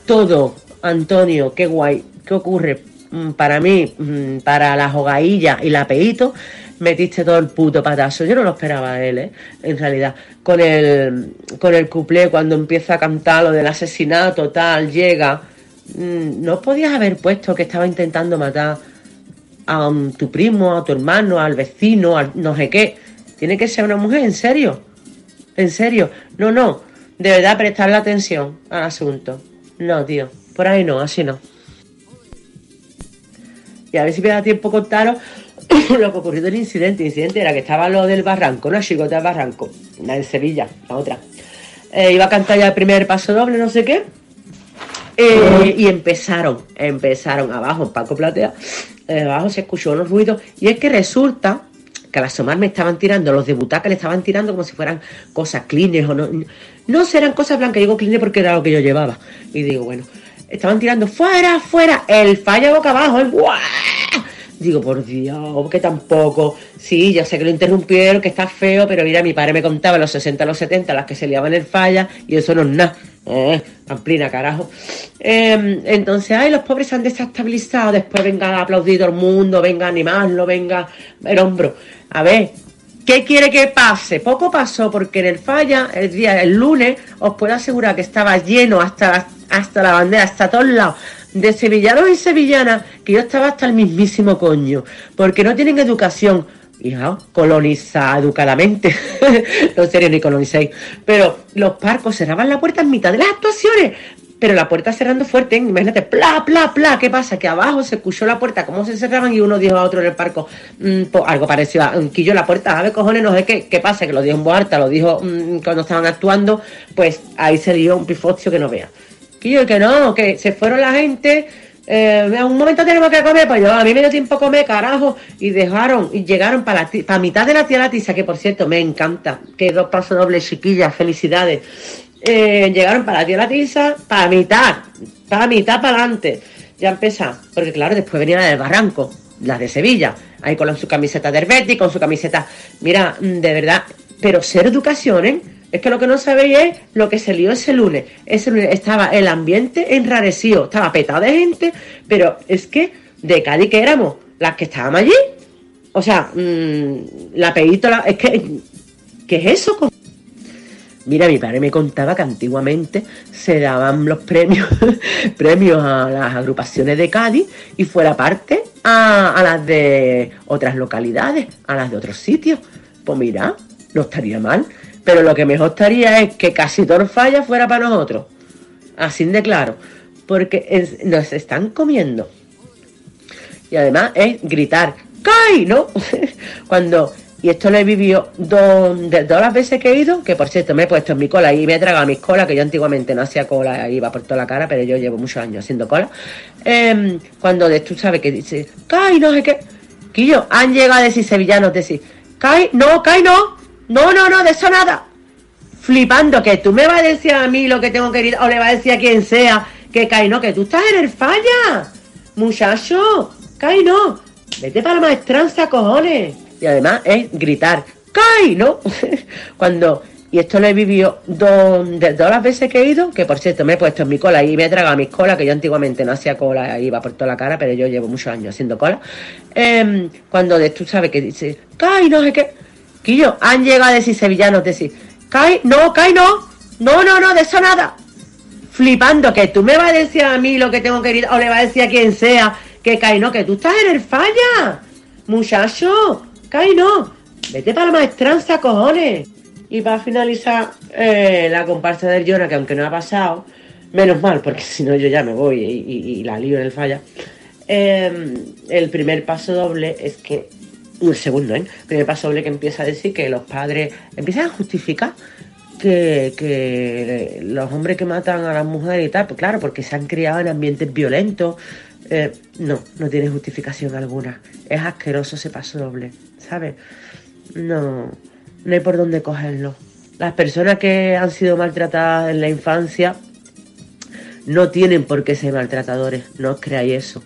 todo. Antonio, qué guay, ¿qué ocurre? Mm, Para mí, mm, para la jogailla y la peito, metiste todo el puto patazo. Yo no lo esperaba a él, ¿eh? En realidad. Con el, con el cuplé, cuando empieza a cantar lo del asesinato, tal, llega. Mm, No podías haber puesto que estaba intentando matar a um, tu primo, a tu hermano, al vecino, al no sé qué. Tiene que ser una mujer, ¿en serio? ¿En serio? No, no. De verdad, prestarle atención al asunto. No, tío. Por ahí no, así no. Y a ver si me da tiempo contaros lo que ocurrió del incidente. El incidente era que estaba lo del barranco, una chigota del barranco. La de Sevilla, la otra. Eh, iba a cantar ya el primer paso doble, no sé qué. Eh, y empezaron, empezaron abajo en Paco Platea, eh, abajo se escuchó unos ruidos, y es que resulta que al asomarme estaban tirando, los de butaca le estaban tirando como si fueran cosas cleaners o no, no serán cosas blancas, digo cleaners porque era lo que yo llevaba, y digo, bueno, estaban tirando fuera, fuera, el falla boca abajo, el ¡guau! Digo, por Dios, que tampoco. Sí, ya sé que lo interrumpieron, que está feo, pero mira, mi padre me contaba los 60, los 70, las que se liaban el falla, y eso no es nada. Eh, amplina, carajo. Eh, entonces, ay, los pobres se han desestabilizado, después venga a aplaudir todo el mundo, venga a animarlo, venga el hombro. A ver, ¿Qué quiere que pase? Poco pasó porque en el falla, el día, el lunes, os puedo asegurar que estaba lleno hasta hasta la bandera, hasta todos lados, de sevillanos y sevillanas, que yo estaba hasta el mismísimo coño, porque no tienen educación. Hija, coloniza educadamente. no serio, ni colonicéis. Pero los parcos cerraban la puerta en mitad de las actuaciones. Pero la puerta cerrando fuerte, ¿eh? imagínate, pla, pla, pla. ¿Qué pasa? Que abajo se escuchó la puerta, cómo se cerraban y uno dijo a otro en el parco, mm, algo parecido a un quillo la puerta, a ver, cojones, no sé qué. ¿Qué pasa? Que lo dijo en voz lo dijo mm, cuando estaban actuando, pues ahí se dio un pifostio que no vea. Que yo que no, que se fueron la gente, eh, en un momento tenemos que comer, pues yo, a mí me dio tiempo a comer, carajo, y dejaron, y llegaron para la mitad de la tía la tiza, que por cierto me encanta, que dos pasos dobles, chiquillas, felicidades. Eh, llegaron para la tía la tiza, para mitad, para mitad para adelante. Ya empezó, porque claro, después venía la del Barranco, la de Sevilla, ahí con su camiseta de Herbeti, con su camiseta, mira, mm, de verdad, pero ser educación, ¿eh? Es que lo que no sabéis es lo que se lió ese lunes. Ese lunes estaba el ambiente enrarecido, estaba petado de gente, pero es que de Cádiz que éramos las que estábamos allí. O sea, mm, la peito, es que, ¿qué es eso? Mira, mi padre me contaba que antiguamente se daban los premios, premios a las agrupaciones de Cádiz y fuera parte a, a las de otras localidades, a las de otros sitios. Pues mira, no estaría mal. Pero lo que mejor estaría es que casi Torfalla fuera para nosotros. Así de claro. Porque nos están comiendo. Y además es gritar, ¡Cay! ¿No? Cuando. Y esto lo he vivido dos, todas las veces que he ido, que por cierto me he puesto en mi cola y me he tragado mis colas, que yo antiguamente no hacía cola, iba por toda la cara, pero yo llevo muchos años haciendo cola. Em, cuando de, tú sabes que dice, ¡Cay! No sé qué. Quillo, han llegado a decir sevillanos, decir, ¡Cay! No, ¡Cay! No. No, no, no, de eso nada flipando que tú me vas a decir a mí lo que tengo que ir o le vas a decir a quien sea que Caino, que tú estás en el falla. Muchacho, Caino, vete para la maestranza, cojones. Y además es gritar, Caino. Cuando, y esto lo he vivido dos, de todas las veces que he ido, que por cierto me he puesto en mi cola y me he tragado mis colas, que yo antiguamente no hacía cola, iba por toda la cara, pero yo llevo muchos años haciendo cola. Em, cuando de, tú sabes que dice, Caino, no sé qué. Quillo, han llegado a decir sevillanos, decir, Kai, no, Kai, no, no, no, no, de eso nada. Flipando, que tú me vas a decir a mí lo que tengo que ir, o le vas a decir a quien sea, que Kai, no, que tú estás en el falla. Muchacho, Kai, no, vete para la maestranza, cojones. Y para finalizar, eh, la comparsa del Jonah, que aunque no ha pasado, menos mal, porque si no yo ya me voy y, la lío en el falla. Eh, el primer paso doble es que un segundo, ¿eh? El primer paso doble que empieza a decir que los padres empiezan a justificar que, que los hombres que matan a las mujeres y tal, pues claro, porque se han criado en ambientes violentos. Eh, no, no tiene justificación alguna. Es asqueroso ese paso doble, ¿sabes? No, no hay por dónde cogerlo. Las personas que han sido maltratadas en la infancia no tienen por qué ser maltratadores. No os creáis eso.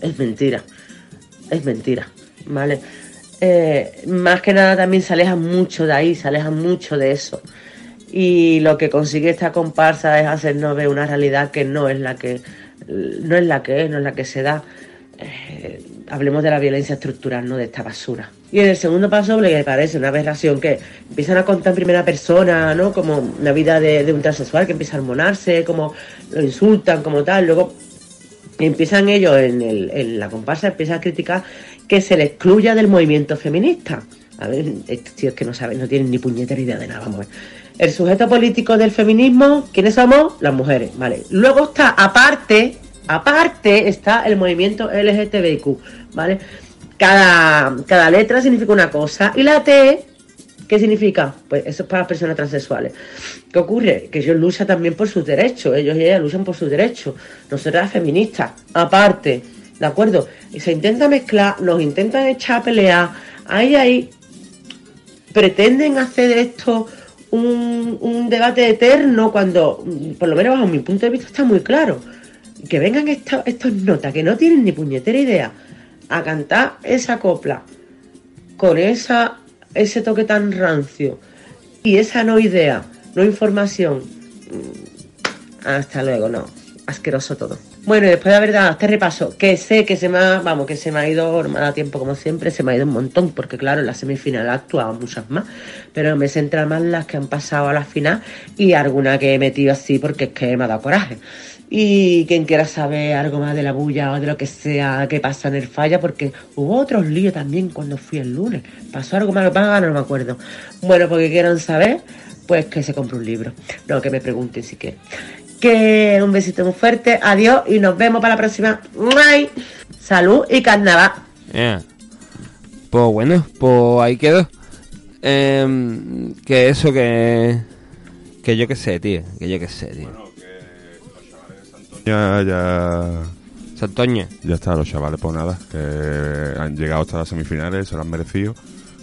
Es mentira. Es mentira. ¿Vale? Eh, más que nada también se alejan mucho de ahí, se alejan mucho de eso. Y lo que consigue esta comparsa es hacernos ver una realidad que no es la que no es la que es, no es la que se da. Eh, hablemos de la violencia estructural, no de esta basura. Y en el segundo paso me parece una aberración, que empiezan a contar en primera persona, ¿no? Como la vida de, de un transexual que empieza a hormonarse, como lo insultan, como tal. Luego empiezan ellos en, en la comparsa, empiezan a criticar que se le excluya del movimiento feminista. A ver, estos tíos que no saben, no tienen ni puñetera idea de nada, vamos a ver. El sujeto político del feminismo, ¿quiénes somos? Las mujeres, ¿vale? Luego está, aparte, aparte está el movimiento LGTBIQ, ¿vale? Cada, cada letra significa una cosa y la T, ¿qué significa? Pues eso es para las personas transexuales. ¿Qué ocurre? Que ellos luchan también por sus derechos, ellos y ellas luchan por sus derechos. Nosotras feministas, aparte, ¿de acuerdo? Y se intenta mezclar, nos intentan echar a pelear, ahí, ahí, pretenden hacer esto un, un debate eterno cuando, mm, por lo menos bajo mi punto de vista, está muy claro. Que vengan esta- estos notas que no tienen ni puñetera idea a cantar esa copla con esa, ese toque tan rancio y esa no idea, no información. mm, Hasta luego, no. Asqueroso todo. Bueno, y después de haber dado este repaso, que sé que se me ha, vamos, que se me ha ido, no me ha tiempo como siempre, se me ha ido un montón, porque claro, en la semifinal ha actuado muchas más, pero me centra más las que han pasado a la final y alguna que he metido así porque es que me ha dado coraje. Y quien quiera saber algo más de la bulla o de lo que sea que pasa en el falla, porque hubo otros líos también cuando fui el lunes. Pasó algo más, más, no me acuerdo. Bueno, porque quieran saber, pues que se compre un libro. No, que me pregunten si quieren. Que un besito muy fuerte, adiós y nos vemos para la próxima. ¡Mua! Salud y carnaval. Pues bueno, pues ahí quedó. Em, que eso que... Que yo qué sé, tío. Que yo qué sé, tío. Ya, ya. Santoña. Ya está, los chavales, pues nada, que han llegado hasta las semifinales, se lo han merecido.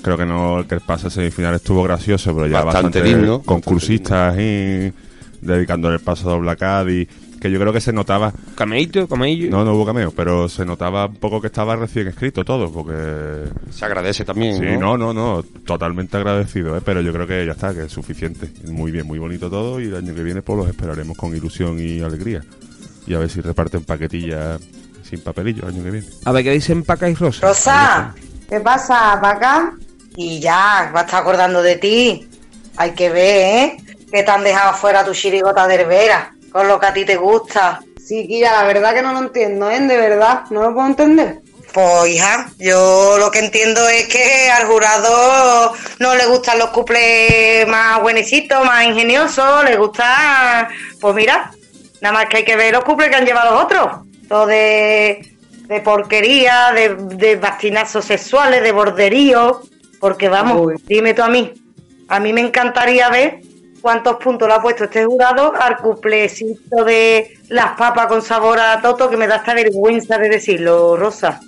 Creo que no, que el pase a semifinales estuvo gracioso, pero ya Bastante bastante, digno, concursistas y dedicándole el paso a doble a Cádiz, que yo creo que se notaba. Cameíto, cameillo. No, no hubo cameo, pero se notaba un poco que estaba recién escrito todo, porque. Se agradece también. Sí, ¿no? no, no, no, totalmente agradecido, ¿eh? pero yo creo que ya está, que es suficiente. Muy bien, muy bonito todo y el año que viene pues los esperaremos con ilusión y alegría. Y a ver si reparten paquetillas sin papelillo el año que viene. A ver qué dicen Paca y Rosa. Rosa, ¿qué pasa, Paca? Y ya, va a estar acordando de ti. Hay que ver, ¿eh? Que te han dejado fuera tu chirigota de herbera, con lo que a ti te gusta. Sí, Kira, la verdad que no lo entiendo, ¿eh? De verdad, no lo puedo entender. Pues hija, yo lo que entiendo es que al jurado no le gustan los cuples más buenecitos, más ingeniosos, le gusta, pues mira, nada más que hay que ver los cuples que han llevado los otros. Todo de, de porquería, de, de bastinazos sexuales, de borderío, porque vamos, dime tú a mí, a mí me encantaría ver cuántos puntos le ha puesto este jurado al cuplecito de las papas con sabor a toto, que me da esta vergüenza de decirlo, Rosa.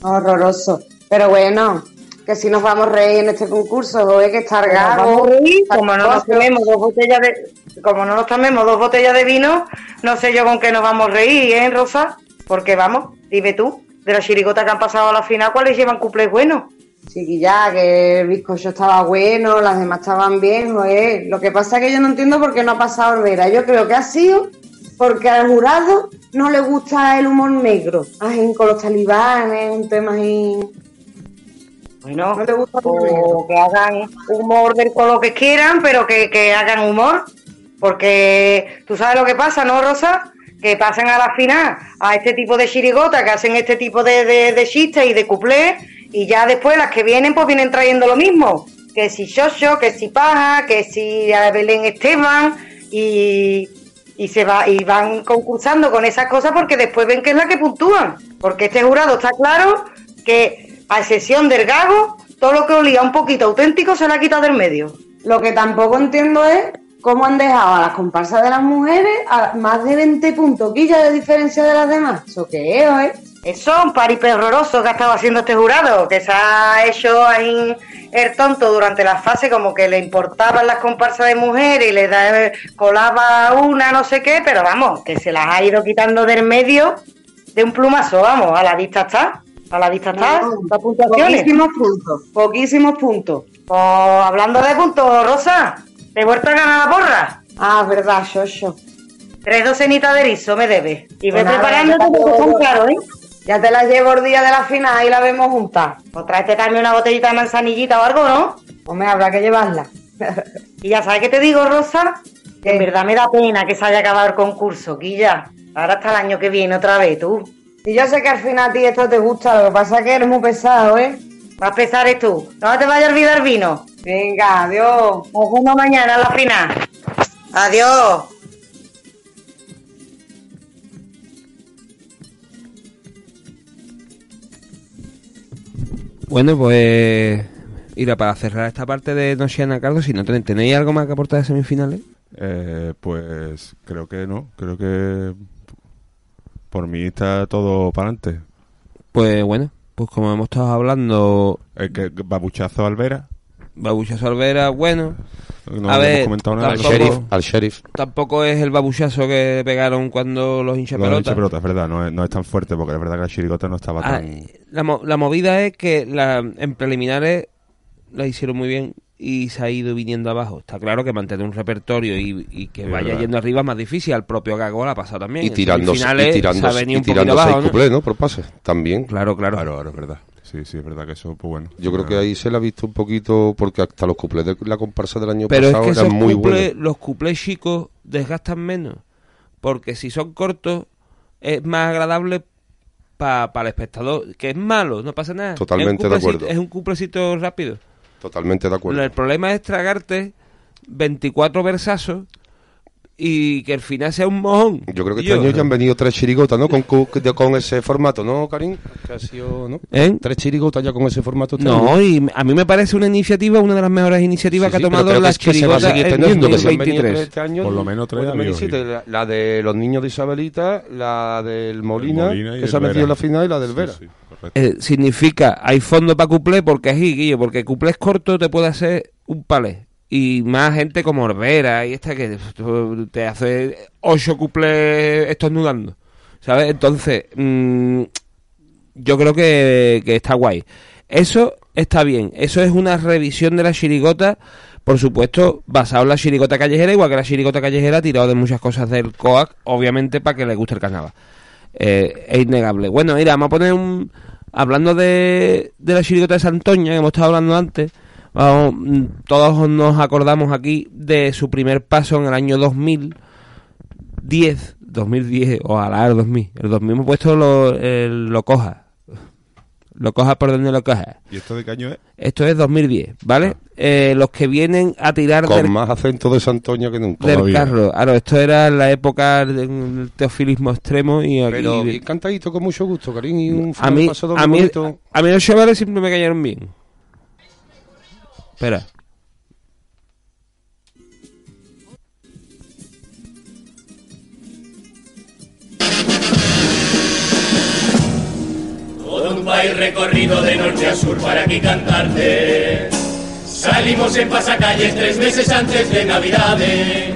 Horroroso. Pero bueno, que si nos vamos a reír en este concurso, joder, que estar gago. como no nos tomemos dos botellas de como no nos tomemos dos botellas de vino, no sé yo con qué nos vamos a reír, ¿eh, Rosa? Porque vamos, dime tú, de la chirigota que han pasado a la final, ¿cuáles llevan cuplés buenos? Sí, que ya, que el bizcocho estaba bueno, las demás estaban bien, joder. Lo que pasa es que yo no entiendo por qué no ha pasado Olvera. Yo creo que ha sido porque al jurado no le gusta el humor negro. Ay, con los talibanes, un tema ahí. Bueno, no le gusta el humor negro. o que hagan humor del color que quieran, pero que, que hagan humor. Porque tú sabes lo que pasa, ¿no, Rosa? Que pasan a la final a este tipo de chirigota, que hacen este tipo de, de, de chistes y de cuplés, y ya después las que vienen, pues vienen trayendo lo mismo. Que si Xoxo, que si Paja, que si Belén Esteban, y, y se va y van concursando con esas cosas porque después ven que es la que puntúan. Porque este jurado está claro que, a excepción del gago, todo lo que olía un poquito auténtico se la ha quitado del medio. Lo que tampoco entiendo es cómo han dejado a las comparsas de las mujeres más de 20 puntos quilla de diferencia de las demás. ¿Eso qué es, eh? Eso, un paripé horroroso que ha estado haciendo este jurado, que se ha hecho ahí el tonto durante la fase, como que le importaban las comparsas de mujeres y le da, colaba una, no sé qué, pero vamos, que se las ha ido quitando del medio de un plumazo, vamos, a la vista está, a la vista está, puntuaciones. Poquísimos puntos, poquísimos puntos. Pues hablando de puntos, Rosa, ¿te he vuelto a ganar la porra? Ah, verdad, Shosho. Tres docenitas de erizo me debes. Y ve preparándote porque claros, ¿eh? Ya te la llevo el día de la final y la vemos juntas. O tráete también una botellita de manzanillita o algo, ¿no? Hombre, habrá que llevarla. Y ya sabes qué te digo, Rosa, que en verdad me da pena que se haya acabado el concurso, Quilla. Ahora hasta el año que viene otra vez, tú. Y yo sé que al final a ti esto te gusta, lo que pasa es que eres muy pesado, ¿eh? Más pesar es tú. No te vayas a olvidar vino. Venga, adiós. Nos vemos mañana en la final. Adiós. Bueno, pues. Mira, para cerrar esta parte de Nosiana Carlos, si no ten- tenéis algo más que aportar de semifinales. Eh, pues creo que no, creo que por mí está todo para adelante. Pues bueno, pues como hemos estado hablando. El que babuchazo Alvera. Babuchazo Alvera, bueno. No a ver, comentado nada. tampoco, Al sheriff, al sheriff. Tampoco es el babuchazo que pegaron cuando los hinchas Lo de pelota. hincha pelota, es verdad, no es, no es tan fuerte porque es verdad que la chirigota no estaba Ah, tan... la, mo- la movida es que la, en preliminares la hicieron muy bien y se ha ido viniendo abajo. Está claro que mantener un repertorio y, y que vaya verdad. yendo arriba es más difícil. Al propio Gago le ha pasado también. Y tirando, y se tirando, ha venido y un poquito tirando abajo, seis ¿no? cuplés, ¿no? Por pase, también. Claro, claro. Claro, claro, es verdad. Sí, sí, es verdad que eso, pues bueno. Yo creo que ahí se le ha visto un poquito, porque hasta los cuplés de la comparsa del año Pero es pasado que eran muy cuplés- buenos. los cuplés chicos desgastan menos. Porque si son cortos, es más agradable para el espectador. Que es malo, no pasa nada. Totalmente es un de acuerdo. Es un cuplecito rápido. Totalmente de acuerdo. El problema es tragarte 24 versazos y que el final sea un mojón. Yo creo que este año ya han venido tres chirigotas, ¿no? Con, con ese formato, ¿no, Karim? Que ha sido, ¿no? ¿Eh? Tres chirigotas ya con ese formato. este No, año. y a mí me parece una iniciativa, una de las mejores iniciativas Sí, que sí, ha tomado creo que la es que se va a chirigota seguir en extendiendo, que se han venido 2023. tres este año. Por lo menos tres menos amigos, sí, la, la de los niños de Isabelita, la del Molina, que se ha metido en la final, y la del Sí, Vera. Eh, significa, hay fondo para cuplé porque es guillo, porque cuplés corto te puede hacer un palé. Y más gente como Orbera y esta que te hace ocho cuplés estornudando. ¿Sabes? Entonces, mm, yo creo que, que está guay. Eso está bien. Eso es una revisión de la chirigota, por supuesto, basado en la chirigota callejera, igual que la chirigota callejera tirado de muchas cosas del COAC, obviamente para que le guste el carnaval. Eh, es innegable. Bueno, mira, vamos a poner un... Hablando de, de la chirigota de Santoña, que hemos estado hablando antes, vamos, mm, todos nos acordamos aquí de su primer paso en el año 2010, 2010, ojalá el 2000. El 2000 hemos puesto lo, el- lo coja. Lo coja por donde lo coja. ¿Y esto de qué año es? Esto es 2010, ¿vale? Eh, los que vienen a tirar Con del, más acento de Santoña que nunca. del carro. Claro, esto era la época del teofilismo extremo y aquí... Pero bien cantadito, con mucho gusto, Karim, y un a mí, paso a mí, a mí los chavales siempre me cayeron bien. Espera. Todo un país recorrido de norte a sur para aquí cantarte. Salimos en pasacalles tres meses antes de Navidades.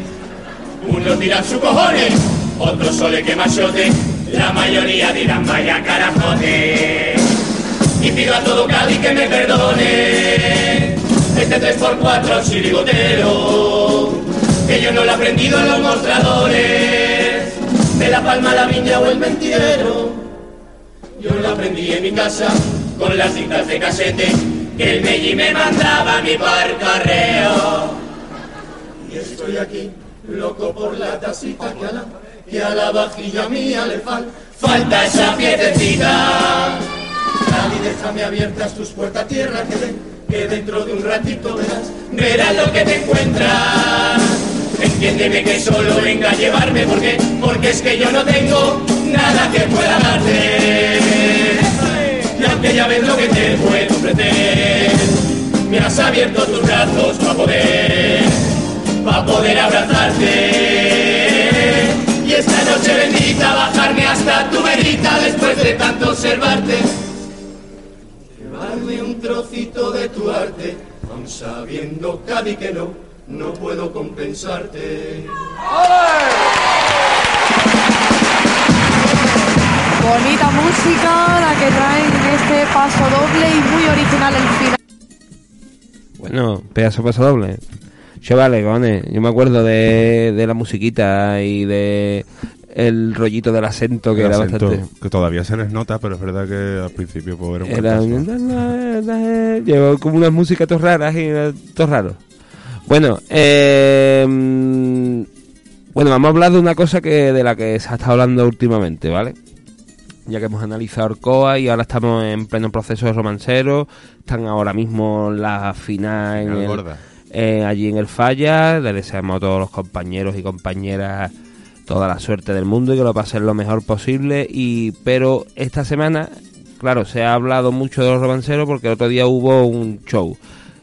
Unos dirán su cojones, otros sole que machote. La mayoría dirán vaya carajote. Y pido a todo Cádiz que me perdone. Este 3x4 chirigotero. Que yo no lo he aprendido en los mostradores. De la palma, la viña o el mentidero. Yo lo aprendí en mi casa con las cintas de casete que el Melli me mandaba a mi por. Y estoy aquí, loco por la tacita que a la, que a la vajilla mía le fal, falta esa piececita. Cali, déjame abiertas tus puertas tierra que, de- que dentro de un ratito verás, verás lo que te encuentras. Entiéndeme que solo venga a llevarme porque, porque es que yo no tengo nada que pueda darte. Y aunque ya ves lo que te puedo ofrecer, me has abierto tus brazos para poder, para poder abrazarte. Y esta noche bendita bajarme hasta tu verita después de tanto observarte. De tu arte, aun sabiendo Cádiz que no, no puedo compensarte. Bonita música la que traen en este paso doble y muy original el final. Bueno, pedazo paso doble. Chavales, cojones, yo me acuerdo de, de la musiquita y de el rollito del acento que El era acento, bastante... Que todavía se les nota, pero es verdad que al principio pues, era un Era cantazo. Llevó como unas músicas todas raras y era todo raro. Bueno, eh, mm, bueno, vamos a hablar de una cosa que de la que se ha estado hablando últimamente, ¿vale? Ya que hemos analizado Orcoa y ahora estamos en pleno proceso de romancero, están ahora mismo la final en el- eh, allí en el Falla, le deseamos a todos los compañeros y compañeras toda la suerte del mundo y que lo pasen lo mejor posible. Y pero esta semana claro se ha hablado mucho de los romanceros porque el otro día hubo un show.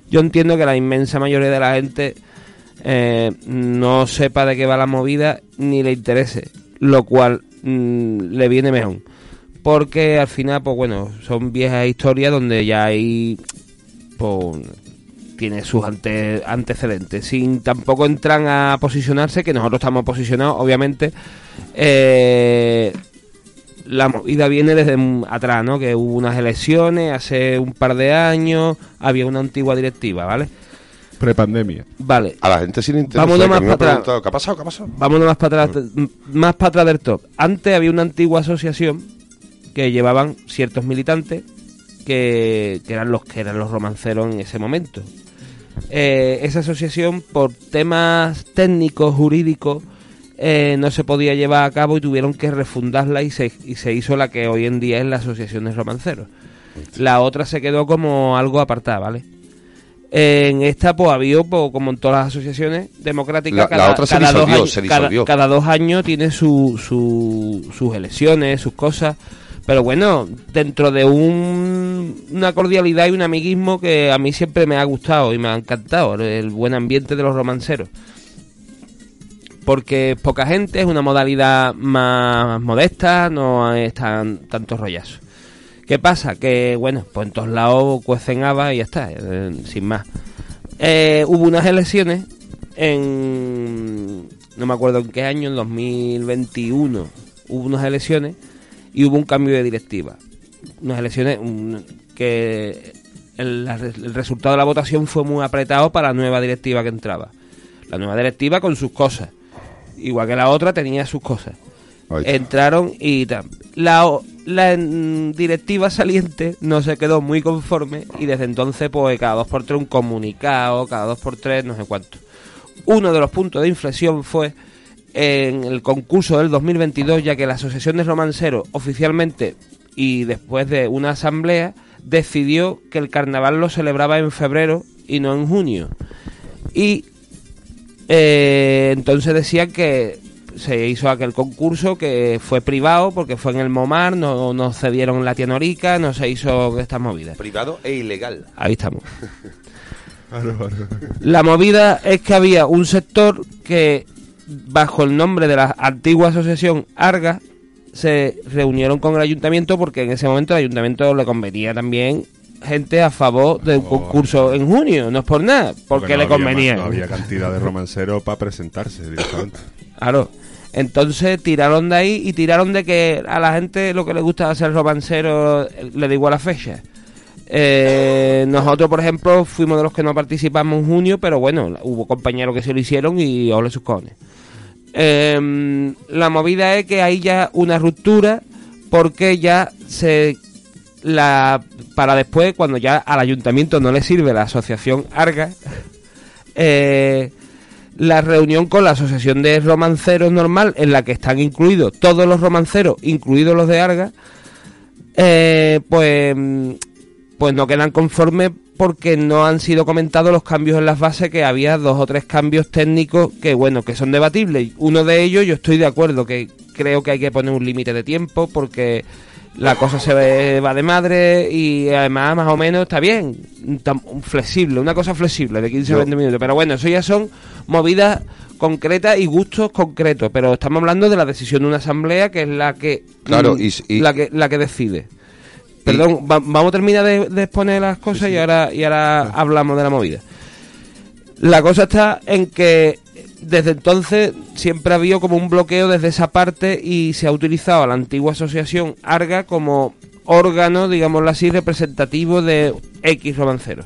Yo entiendo que la inmensa mayoría de la gente eh, no sepa de qué va la movida ni le interese lo cual mm, le viene mejor. Porque al final pues bueno son viejas historias donde ya hay pues tiene sus ante- antecedentes, sin tampoco entran a posicionarse, que nosotros estamos posicionados, obviamente. Eh, la movida viene desde atrás, ¿no? Que hubo unas elecciones hace un par de años, había una antigua directiva, ¿vale? Prepandemia. Vale. A la gente sí le interesa. Vámonos más para atrás. ¿Qué ha pasado? ¿Qué ha pasado? Vámonos más para atrás, más para atrás del top. Antes había una antigua asociación que llevaban ciertos militantes que, que eran los que eran los romanceros en ese momento. Eh, esa asociación, por temas técnicos, jurídicos, eh, no se podía llevar a cabo y tuvieron que refundarla y se, y se hizo la que hoy en día es la Asociación de Romanceros. La otra se quedó como algo apartada, ¿vale? En esta, pues ha habido, pues, como en todas las asociaciones democráticas, La- la cada, otra se cada dos disolvió, años, se cada- disolvió. cada dos años tiene su, su- sus elecciones, sus cosas. Pero bueno, dentro de un, una cordialidad y un amiguismo que a mí siempre me ha gustado y me ha encantado, el, buen ambiente de los romanceros. Porque es poca gente, es una modalidad más modesta, no es tan, tanto rollazo. ¿Qué pasa? Que, bueno, pues en todos lados cuecen habas y ya está, eh, sin más. Eh, hubo unas elecciones en... no me acuerdo en qué año, en 2021, hubo unas elecciones y hubo un cambio de directiva. Unas elecciones que el, resultado de la votación fue muy apretado para la nueva directiva que entraba. La nueva directiva con sus cosas. Igual que la otra tenía sus cosas. Entraron y. La, la mm, directiva saliente no se quedó muy conforme y desde entonces pues cada dos por tres un comunicado, cada dos por tres no sé cuánto. Uno de los puntos de inflexión fue en el concurso del 2022 ya que la Asociación de Romanceros oficialmente y después de una asamblea decidió que el carnaval lo celebraba en febrero y no en junio. Y eh, entonces decían que se hizo aquel concurso que fue privado porque fue en el Momar, no, no cedieron la Tianorica, no se hizo estas movidas. Privado e ilegal. Ahí estamos. La movida es que había un sector que, bajo el nombre de la antigua asociación Arga, se reunieron con el ayuntamiento porque en ese momento el ayuntamiento le convenía también gente a favor de un concurso en junio, no es por nada, porque, no le convenía. más- no había cantidad de romanceros para presentarse directamente. Claro. Entonces tiraron de ahí y tiraron de que a la gente lo que le gusta hacer romancero eh, le da igual la fecha. Eh, nosotros, por ejemplo, fuimos de los que no participamos en junio, pero bueno, hubo compañeros que se lo hicieron y ole sus cojones. Eh, la movida es que hay ya una ruptura porque ya se la para después cuando ya al ayuntamiento no le sirve la asociación Arga eh, la reunión con la asociación de romanceros normal en la que están incluidos todos los romanceros incluidos los de Arga eh, pues pues no quedan conformes porque no han sido comentados los cambios en las bases que había dos o tres cambios técnicos que bueno que son debatibles. Uno de ellos yo estoy de acuerdo que creo que hay que poner un límite de tiempo porque la cosa se va de madre y además más o menos está bien flexible una cosa flexible de 15 o Yo- 20 minutos. Pero bueno eso ya son movidas concretas y gustos concretos pero estamos hablando de la decisión de una asamblea que es la que Claro, mm, y- y- la que la que decide Perdón, va- vamos a terminar de, de exponer las cosas y ahora y ahora hablamos de la movida. La cosa está en que desde entonces siempre ha habido como un bloqueo desde esa parte y se ha utilizado a la antigua asociación Arga como órgano, digámoslo así, representativo de X romanceros.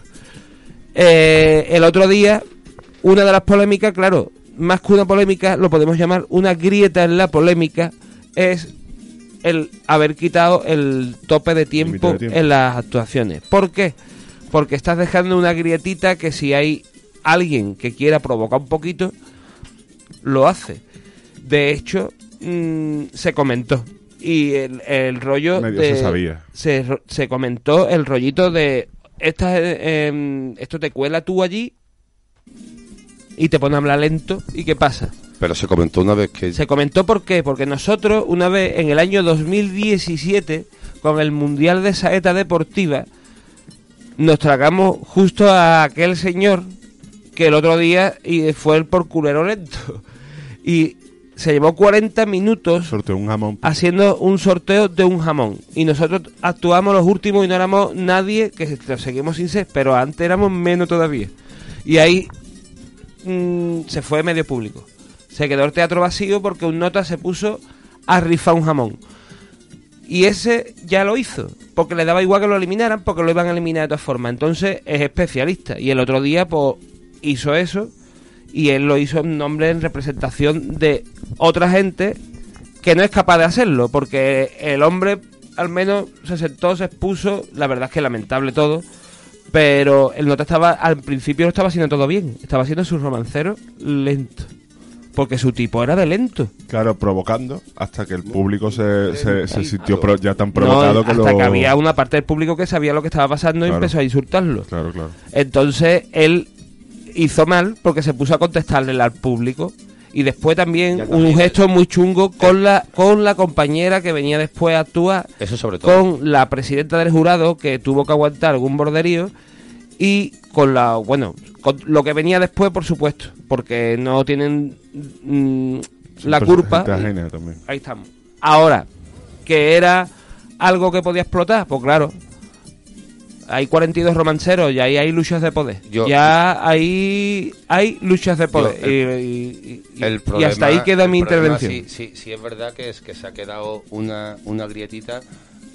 Eh, el otro día, una de las polémicas, claro, más que una polémica, lo podemos llamar una grieta en la polémica, es el haber quitado el tope de tiempo, de tiempo. en las actuaciones. ¿Por qué? Porque estás dejando una grietita que si hay alguien que quiera provocar un poquito, lo hace. De hecho, mm, se comentó. Y el, el rollo Medio de- se sabía. Se, comentó el rollito de esta, eh, esto te cuela tú allí y te pone a hablar lento. ¿Y qué pasa? Pero se comentó una vez que... Se comentó por qué, porque nosotros una vez en el año 2017 con el Mundial de Saeta Deportiva nos tragamos justo a aquel señor que el otro día y fue el por culero lento. Y se llevó 40 minutos un jamón. haciendo un sorteo de un jamón. Y nosotros actuamos los últimos y no éramos nadie que lo seguimos sin ser pero antes éramos menos todavía. Y ahí mm, se fue medio público se quedó el teatro vacío porque un nota se puso a rifar un jamón. Y ese ya lo hizo porque le daba igual que lo eliminaran porque lo iban a eliminar de todas formas. Entonces es especialista. Y el otro día pues hizo eso y él lo hizo en nombre en representación de otra gente que no es capaz de hacerlo, porque el hombre al menos se sentó, se expuso, la verdad es que lamentable todo, pero el nota estaba, al principio lo estaba haciendo todo bien, estaba haciendo su romancero lento. Porque su tipo era de lento. Claro, provocando hasta que el público se, se, se sintió pro- ya tan No, provocado que hasta lo... que había una parte del público que sabía lo que estaba pasando y empezó a insultarlo. Claro, claro. Entonces él hizo mal porque se puso a contestarle al público. Y después también un gesto muy chungo con la con la compañera que venía después a actuar. Eso sobre todo. Con la presidenta del jurado que tuvo que aguantar algún borderío. Y con la, bueno, con lo que venía después, por supuesto. Porque no tienen mm, la culpa. Ahí estamos. Ahora, que era algo que podía explotar, pues claro. Hay 42 romanceros y ahí hay luchas de poder. Yo- ya ahí hay luchas de poder. Yo- el- y, y- y- El y problema- hasta ahí queda mi problema, intervención. Sí, sí, sí es verdad que es que se ha quedado una, una grietita,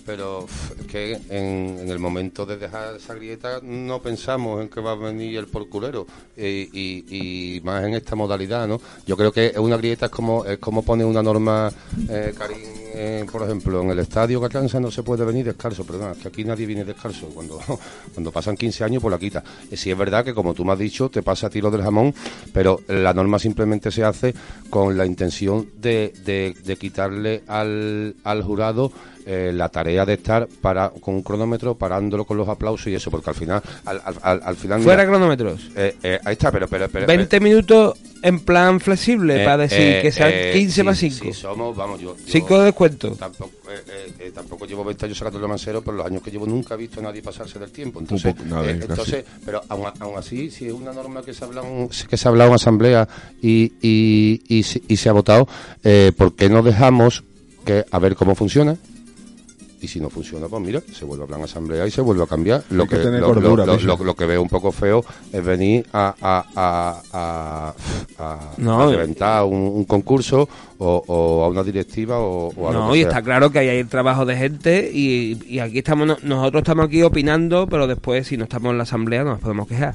pero es que en, en el momento de dejar esa grieta no pensamos en que va a venir el porculero y más en esta modalidad, ¿no? Yo creo que una grieta es como es como pone una norma, eh, Karim, eh, por ejemplo, en el estadio Catanza no se puede venir descalzo, perdón, es que aquí nadie viene descalzo. Cuando, cuando pasan 15 años, pues la quita. Eh, sí es verdad que, como tú me has dicho, te pasa a ti lo del jamón, pero la norma simplemente se hace con la intención de, de, de quitarle al, al jurado eh, la tarea de estar para con un cronómetro parándolo con los aplausos y eso, porque al final, al, al, al- al final Fuera mira, cronómetros. eh, eh, ahí está, pero, pero, pero 20 minutos en plan flexible eh, para decir eh, que sean eh, 15 sí, más 5. sí, somos, vamos, yo, yo 5 de descuento. Tampoco, eh, eh, eh, tampoco llevo 20 años sacando el romancero, pero los años que llevo nunca he visto a nadie pasarse del tiempo. Entonces, poco, nada, eh, casi. entonces pero aún, aún así, si es una norma que se habla en, que se ha hablado en asamblea y, y, y, se- y se ha votado, eh, ¿por qué no dejamos que a ver cómo funciona? Y si no funciona, pues mira, se vuelve a hablar en asamblea y se vuelve a cambiar. Lo Hay que que, lo, cordura, lo- lo- lo que veo un poco feo es venir a, a, a, a, a- No, a reventar un, un concurso o, o a una directiva o, o a lo No, que y sea. está claro que ahí hay trabajo de gente y, y aquí estamos, no- nosotros estamos aquí opinando, pero después si no estamos en la asamblea no nos podemos quejar.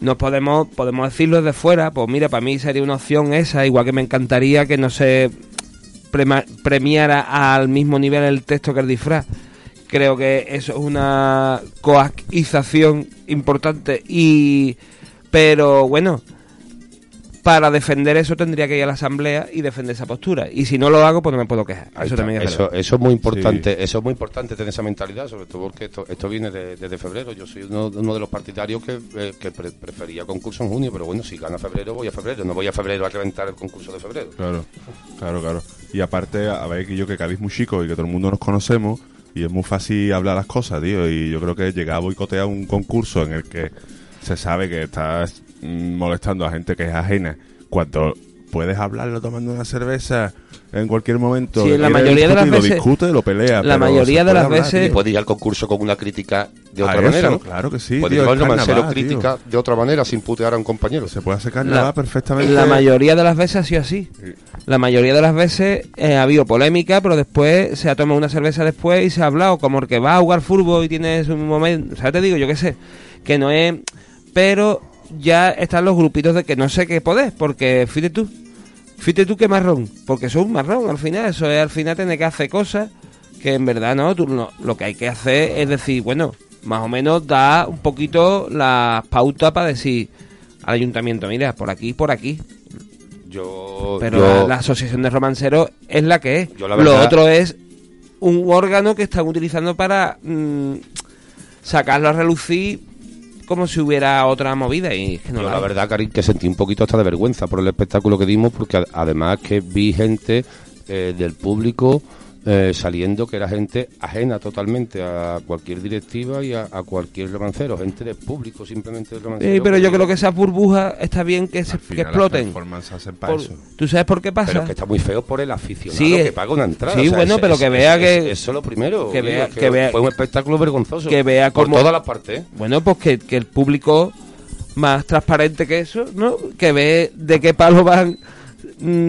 Nos podemos, podemos decirlo desde fuera, pues mira, para mí sería una opción esa, igual que me encantaría que no se premiara al mismo nivel el texto que el disfraz. Creo que eso es una coaquización importante y pero bueno, para defender eso tendría que ir a la asamblea y defender esa postura. Y si no lo hago, pues no me puedo quejar. Eso también es eso, verdad. eso es muy importante, eso es muy importante tener esa mentalidad, sobre todo porque esto, esto viene de- desde febrero. Yo soy uno, uno de los partidarios que, eh, que pre- prefería concurso en junio, pero bueno, si gana febrero, voy a febrero. No voy a febrero a reventar el concurso de febrero. Claro, claro, claro. Y aparte, a ver que yo que cabéis muy chico y que todo el mundo nos conocemos y es muy fácil hablar las cosas, tío. Y yo creo que llegar a boicotear un concurso en el que se sabe que estás mm, molestando a gente que es ajena cuando puedes hablarlo tomando una cerveza en cualquier momento. Sí, la mayoría de las veces- Lo discute, lo pelea. la pero mayoría de puede las hablar, veces- Y tío. puede ir al concurso con una crítica de otra eso, manera, ¿no? claro que sí, Puede tío, ir crítica de otra manera, sin putear a un compañero. Se puede hacer carnaval La- perfectamente. La mayoría de las veces ha sido así. La mayoría de las veces eh, ha habido polémica, pero después se ha tomado una cerveza después y se ha hablado como el que va a jugar fútbol y tiene su momento. O sea, te digo, yo qué sé, que no es. Pero ya están los grupitos de que no sé qué podés, porque fíjate tú. Fíjate tú que marrón, porque eso es un marrón al final. Eso es al final tener que hacer cosas que en verdad no. Tú no- lo que hay que hacer es decir, bueno, más o menos da un poquito las pautas para decir al ayuntamiento, mira, por aquí, por aquí. Yo, Pero yo- la, la asociación de romanceros es la que es. Yo la Lo otro es un órgano que están utilizando para mm, sacarlo a relucir como si hubiera otra movida y es que no Yo la verdad, Karin, que sentí un poquito hasta de vergüenza por el espectáculo que dimos, porque además que vi gente eh, del público eh, saliendo que era gente ajena totalmente a cualquier directiva y a, a cualquier romancero, gente del público simplemente del romancero. Sí, pero yo creo que esas burbujas está bien que, se, que las exploten. performances hacen para Por- eso. ¿Tú sabes por qué pasa? Pero es que está muy feo por el aficionado Sí, que paga una entrada. sí, o sea, bueno, es- pero es- que vea es- que- es- Eso es lo primero. que vea- que vea- Fue un espectáculo vergonzoso. que vea Por cómo- todas las partes. ¿eh? Bueno, pues que, que el público más transparente que eso, ¿no? Que ve de qué palo van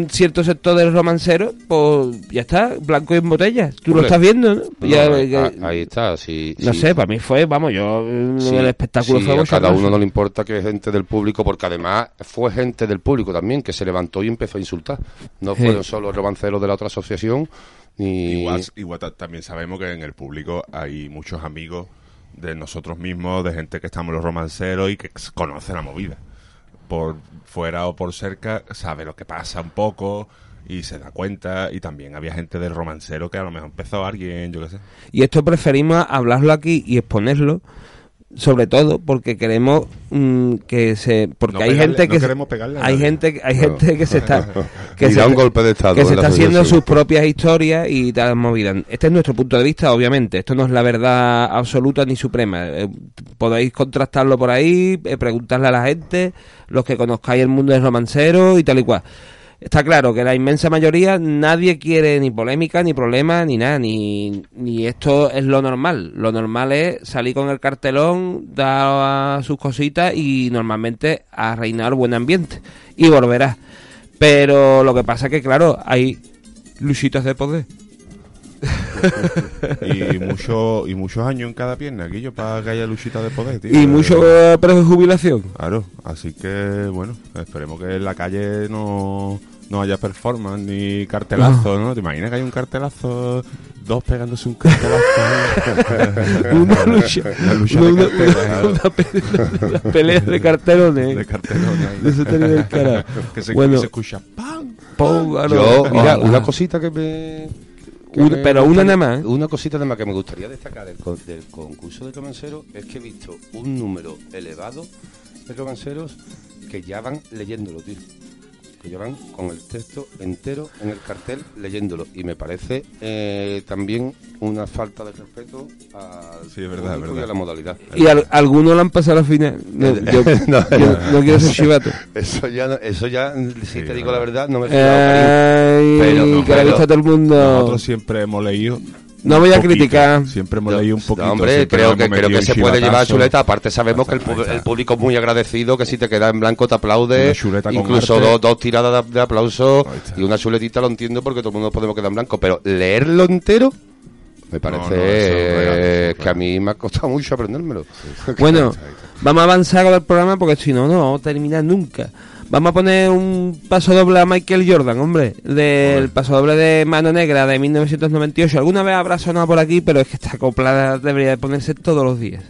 cierto sector del romancero, pues ya está, blanco y en botella. Tú lo estás viendo, ¿no? no, Ya, ahí, que- ah, ahí está. Sí, no sí. sé, para mí fue, vamos, yo mm, Sí, el espectáculo sí, fue a cada uno no le importa que gente del público, porque además fue gente del público también que se levantó y empezó a insultar. No Sí. fueron solo romanceros de la otra asociación, ni... Igual, igual ta- también sabemos que en el público hay muchos amigos de nosotros mismos, de gente que estamos en los romanceros y que conoce la movida. por fuera o por cerca sabe lo que pasa un poco y se da cuenta y también había gente del romancero que a lo mejor empezó alguien, yo qué sé. Y esto preferimos hablarlo aquí y exponerlo, sobre todo porque queremos mm, que se, porque No hay pegarle- gente no que se- queremos pegarle hay nadie. gente, hay No. gente que se está, que se un golpe de estado que se está haciendo sus propias historias y tal movida. Este es nuestro punto de vista, obviamente. Esto no es la verdad absoluta ni suprema. Eh, podéis contrastarlo por ahí, eh, preguntarle a la gente, los que conozcáis el mundo del romancero y tal y cual. Está claro que la inmensa mayoría nadie quiere ni polémica, ni problema, ni nada, ni, ni esto es lo normal. Lo normal es salir con el cartelón, dar sus cositas y normalmente a reinar buen ambiente. Y volverá. Pero lo que pasa es que, claro, hay luchitas de poder. y, mucho, y muchos años en cada pierna, aquello para que haya luchita de poder, tío. Y mucho eh, precio de jubilación. Claro, así que bueno, esperemos que en la calle no, no haya performance ni cartelazo, ¿no? ¿Te imaginas que hay un cartelazo, dos pegándose un cartelazo? una lucha, Una lucha una, de carteles, una- claro. una pelea, una pelea de cartelones. De cartelones. De el cara. Que se, Bueno. que se escucha ¡pam! Pum, claro. Yo, mira, una cosita que me... Una- pero una nada más. Una cosita nada más que me gustaría destacar del, con- del concurso de romanceros es que he visto un número elevado de romanceros que ya van leyéndolo, tío. Que ya van con el texto entero en el cartel leyéndolo. Y me parece eh, también una falta de respeto al Sí, es verdad, es y a la modalidad. Y al- algunos lo han pasado a la final. No, yo, No, yo no quiero ser chivato. Eso ya, no- eso ya, si te digo la verdad, no me he Ay, fijado, cariño. que le gusta a todo el mundo. Nosotros siempre hemos leído. No voy a poquito, criticar. Siempre hemos leído un poquito. No, hombre, creo que, creo que se puede llevar chuleta. Aparte, sabemos que el, el público es muy agradecido, que si te queda en blanco te aplaude. Incluso dos, dos tiradas de, de aplauso y una chuletita lo entiendo porque todo el mundo nos podemos quedar en blanco. Pero leerlo entero me parece no, eh, que a mí me ha costado mucho aprendérmelo. Bueno, vamos a avanzar con el programa porque si no, no vamos a terminar nunca. Vamos a poner un paso doble a Michael Jordan, hombre, del paso doble de Mano Negra de 1998. Alguna vez habrá sonado por aquí, pero es que esta copla debería de ponerse todos los días.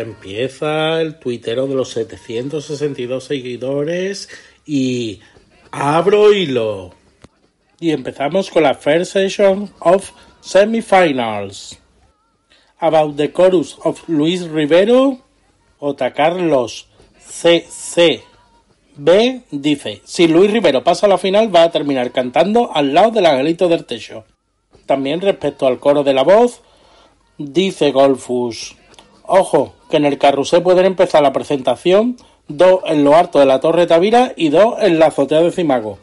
Empieza el tuitero de los 762 seguidores y abro hilo. Y empezamos con la first session of semifinals. About the chorus of Luis Rivero, Ota Carlos CC B dice, si Luis Rivero pasa a la final va a terminar cantando al lado del angelito del techo. También respecto al coro de la voz, dice Golfus, ojo, que en el carrusel pueden empezar la presentación, dos en lo alto de la Torre Tavira y dos en la azotea de Cimago.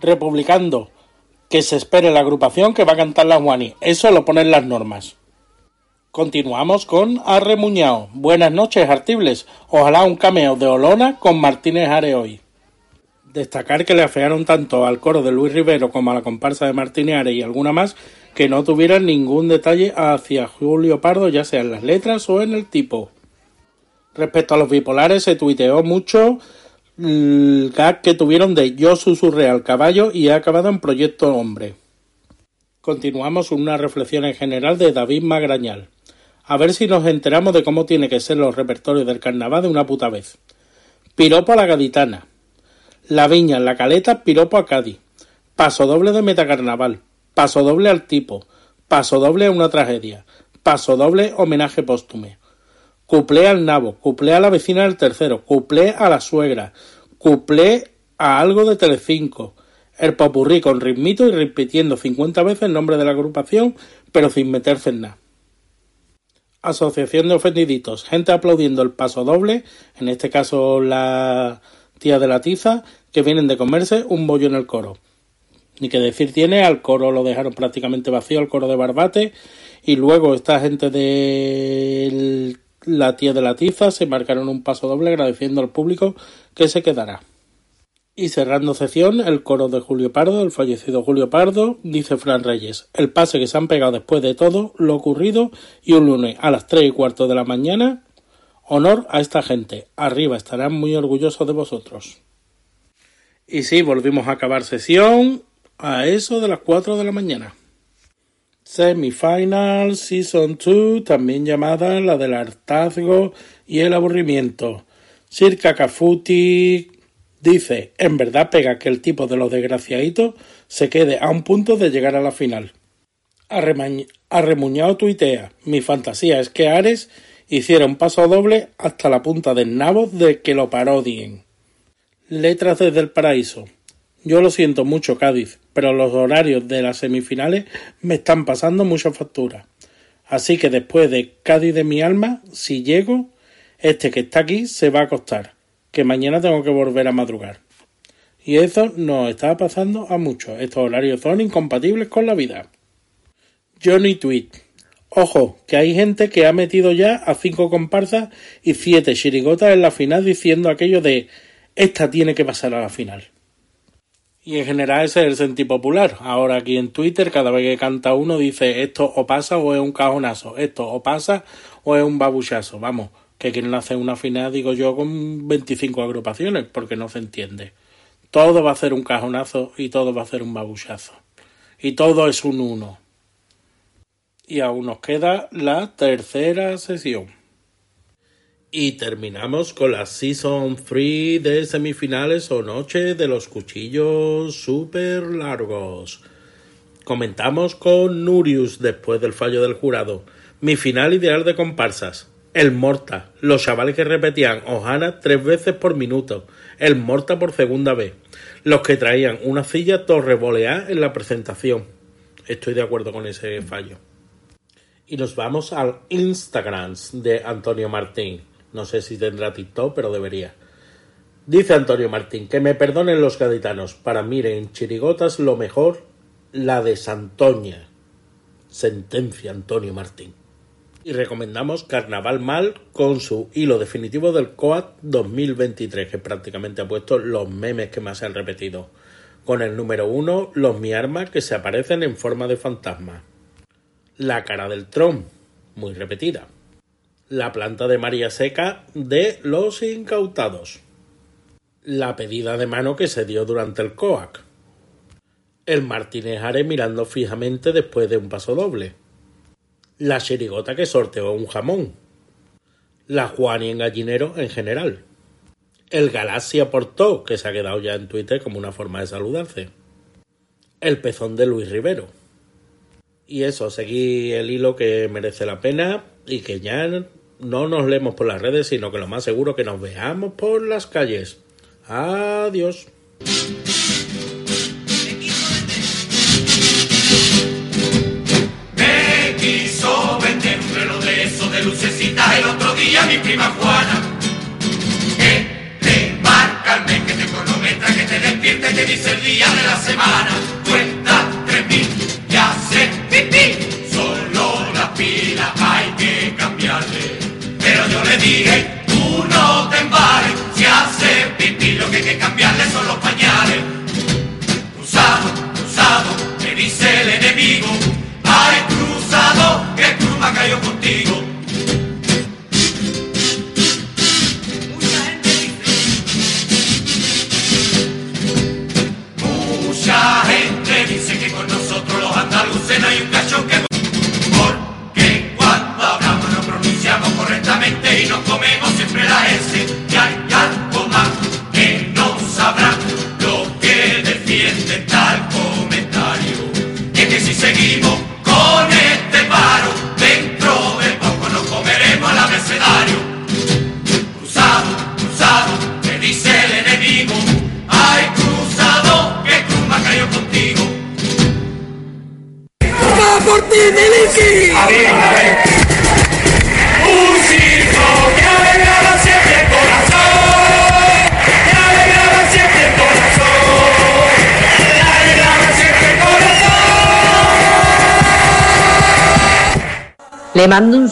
Republicando, que se espere la agrupación que va a cantar la Juani. Eso lo ponen las normas. Continuamos con Arremuñao. Buenas noches, artibles. Ojalá un cameo de Olona con Martínez Are hoy. Destacar que le afearon tanto al coro de Luis Rivero como a la comparsa de Martínez Are y alguna más que no tuvieran ningún detalle hacia Julio Pardo, ya sea en las letras o en el tipo. Respecto a los bipolares, se tuiteó mucho el gag que tuvieron de Yo susurré al caballo y ha acabado en Proyecto Hombre. Continuamos con una reflexión en general de David Magrañal. A ver si nos enteramos de cómo tiene que ser los repertorios del carnaval de una puta vez. Piropo a la gaditana. La viña en la caleta, piropo a Cádiz. Paso doble de metacarnaval. Paso doble al tipo. Paso doble a una tragedia. Paso doble homenaje póstume. Cuplé al nabo. Cuplé a la vecina del tercero. Cuplé a la suegra. Cuplé a algo de Telecinco. El popurrí con ritmito y repitiendo 50 veces el nombre de la agrupación, pero sin meterse en nada. Asociación de ofendiditos, gente aplaudiendo el paso doble, en este caso la tía de la tiza, que vienen de comerse un bollo en el coro. Ni que decir tiene, al coro lo dejaron prácticamente vacío, al coro de Barbate, y luego esta gente de la tía de la tiza se marcaron un paso doble agradeciendo al público que se quedará. Y cerrando sesión, el coro de Julio Pardo, el fallecido Julio Pardo, dice Fran Reyes, el pase que se han pegado después de todo lo ocurrido y un lunes a las tres y cuarto de la mañana, honor a esta gente, arriba estarán muy orgullosos de vosotros. Y sí, volvimos a acabar sesión a eso de las 4 de la mañana. Semifinal Season 2, también llamada la del hartazgo y el aburrimiento. Circa Cafuti dice, en verdad pega que el tipo de los desgraciaditos se quede a un punto de llegar a la final. Arremuñado tuitea, mi fantasía es que Ares hiciera un paso doble hasta la punta del nabo de que lo parodien. Letras desde el paraíso. Yo lo siento mucho, Cádiz, pero los horarios de las semifinales me están pasando mucha factura. Así que después de Cádiz de mi alma, si llego, este que está aquí se va a acostar, que mañana tengo que volver a madrugar. Y eso nos está pasando a muchos. Estos horarios son incompatibles con la vida. Johnny Tweet. Ojo, que hay gente que ha metido ya a cinco comparsas y siete chirigotas en la final diciendo aquello de esta tiene que pasar a la final. Y en general ese es el sentido popular. Ahora aquí en Twitter, cada vez que canta uno, dice esto o pasa o es un cajonazo, esto o pasa o es un babuchazo. Vamos, que quieren hacer una final, digo yo, con 25 agrupaciones, porque no se entiende. Todo va a ser un cajonazo y todo va a ser un babuchazo. Y todo es un uno. Y aún nos queda la tercera sesión. Y terminamos con la Season 3 de semifinales o noche de los cuchillos super largos. Comentamos con Nurius después del fallo del jurado. Mi final ideal de comparsas. El Morta. Los chavales que repetían Ojana tres veces por minuto. El Morta por segunda vez. Los que traían una silla torrevoleada en la presentación. Estoy de acuerdo con ese fallo. Y nos vamos al Instagram de Antonio Martín. No sé si tendrá TikTok, pero debería. Dice Antonio Martín, que me perdonen los gaditanos. Para mí en Chirigotas lo mejor, la de Santoña. Sentencia Antonio Martín. Y recomendamos Carnaval Mal con su hilo definitivo del COAT 2023, que prácticamente ha puesto los memes que más se han repetido. Con el número uno, los mi armas que se aparecen en forma de fantasma. La cara del Tron, muy repetida la planta de María Seca de los incautados, la pedida de mano que se dio durante el COAC, el Martínez Are mirando fijamente después de un paso doble, la chirigota que sorteó un jamón, la Juani en gallinero en general. El Galaxia Portó, que se ha quedado ya en Twitter como una forma de saludarse. El pezón de Luis Rivero. Y eso, seguí el hilo que merece la pena y que ya no nos leemos por las redes, sino que lo más seguro que nos veamos por las calles. Adiós. Me quiso vender un reloj de eso de lucecita el otro día mi prima Juana. Que te marca que te cronometra, que te despierta y te dice el día de la semana.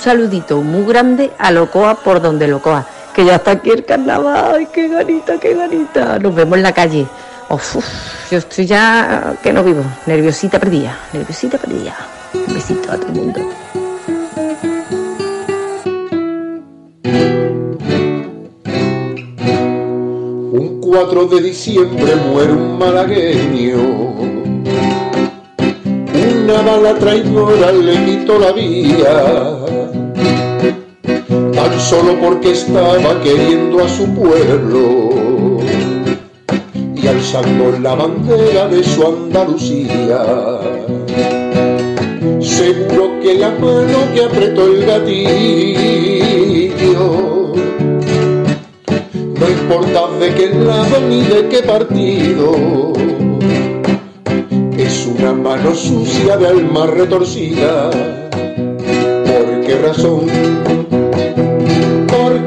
Saludito muy grande a Locoa por donde Locoa, que ya está aquí el carnaval. ¡Ay, qué ganita, qué ganita! Nos vemos en la calle. Uf, yo estoy ya que no vivo, nerviosita perdida, nerviosita perdida. Un besito a todo el mundo. Un 4 de diciembre muere un malagueño. Una bala traidora le quitó la vida. Porque estaba queriendo a su pueblo y alzando la bandera de su Andalucía. Seguro que la mano que apretó el gatillo no importa de qué lado ni de qué partido. Es una mano sucia de alma retorcida. ¿Por qué razón?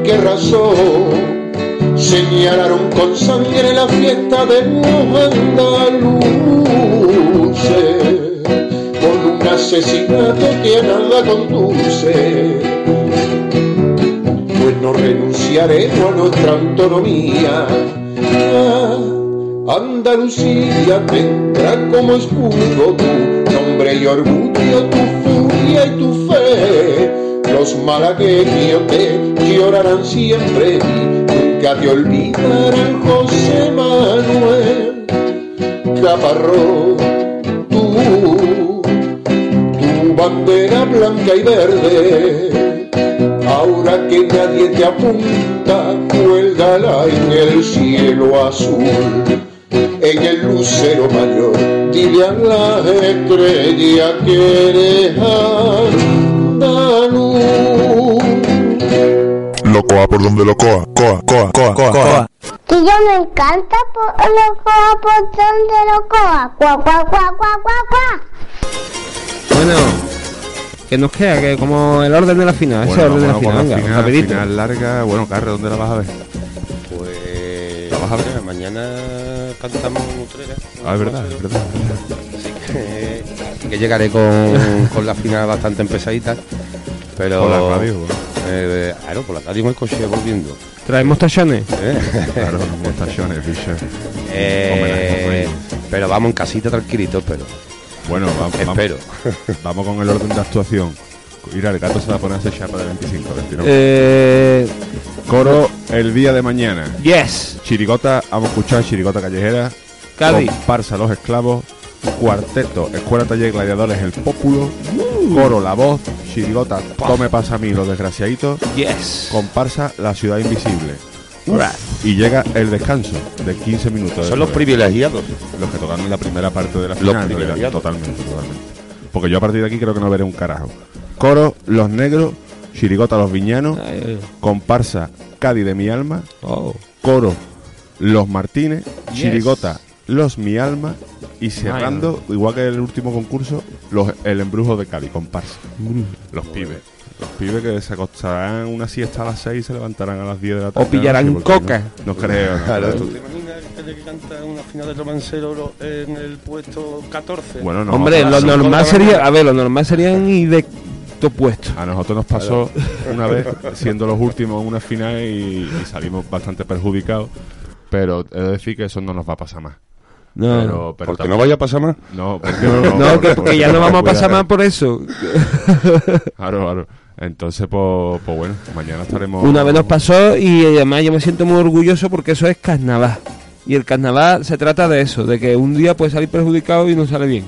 ¿Por qué razón? Señalaron con sangre la fiesta de los andaluces con un asesinato que nada conduce pues no renunciaremos a nuestra autonomía. Ah, Andalucía tendrá como escudo tu nombre y orgullo, tu furia y tu fe. Los malagueños te llorarán siempre nunca te olvidarán José Manuel Caparrós. Tú, tu bandera blanca y verde Ahora que nadie te apunta, cuélgala en el cielo azul. En el lucero mayor, dile a la estrella que eres andaluz. Locoa por donde locoa, coa, coa, coa, coa, coa. Que yo me encanta por locoa por donde locoa. Cuá, cuá, cuá, cuá, cuá, cuá. Bueno, que nos queda, que como el orden de la final, ese Bueno, orden de la final, venga, final, rapidito. final larga. Bueno, Carre, ¿dónde la vas a ver? Pues. ¿La vas a ver? Mañana cantamos en Utrera. Ah, es verdad, es verdad. Así que, llegaré con, con la final bastante empezadita. Pero. Radio, Eh, claro, por la radio en el coche volviendo. Traemos tachones. ¿Eh? Claro, mostachones, Fischer. Eh, pero vamos en casita tranquilito, pero. Bueno, vamos, Espero. Vamos con el orden de actuación. Mira, el gato se va a poner a hacer chapa de 25, 29. Eh, Coro el día de mañana. Yes. Chirigota, vamos a escuchar Chirigota Callejera. Cádiz. Comparsa Los Esclavos. Cuarteto, Escuela Taller Gladiadores El Pópulo. Coro La Voz. Chirigota, Tome pasa a mí, los desgraciaditos. Yes. Comparsa La Ciudad Invisible. Uf. Y llega el descanso de 15 minutos. Son los privilegiados. Los que tocan en la primera parte de la Los final. privilegiados. Totalmente, totalmente. Porque yo a partir de aquí creo que no veré un carajo. Coro, Los Negros, Chirigota, Los Viñanos, Comparsa, Cádiz de mi alma, Coro, Los Martínez, Yes. Chirigota, Los Mi Alma y cerrando, igual que el último concurso, los, el embrujo de Cádiz, Comparsa. Los pibes. Los pibes que se acostarán una siesta a las 6 y se levantarán a las 10 de la tarde. pillarán Sí, porque coca. No, no creo, no Claro, creo. ¿tú te imaginas que que canta una final de romancero en el puesto 14? Bueno, no, Hombre, lo normal sería, a ver, lo normal serían y de tu puesto. A nosotros nos pasó una vez siendo los últimos en una final y, y salimos bastante perjudicados. Pero he de decir que eso no nos va a pasar más. No. pero, pero ¿Porque no vaya a pasar más? No, porque No, no, que, porque ya no vamos a pasar más por eso. Claro, claro. Entonces, pues, pues bueno, mañana estaremos. Una vez nos pasó y además yo me siento muy orgulloso porque eso es carnaval. Y el carnaval se trata de eso, de que un día puede salir perjudicado y no sale bien.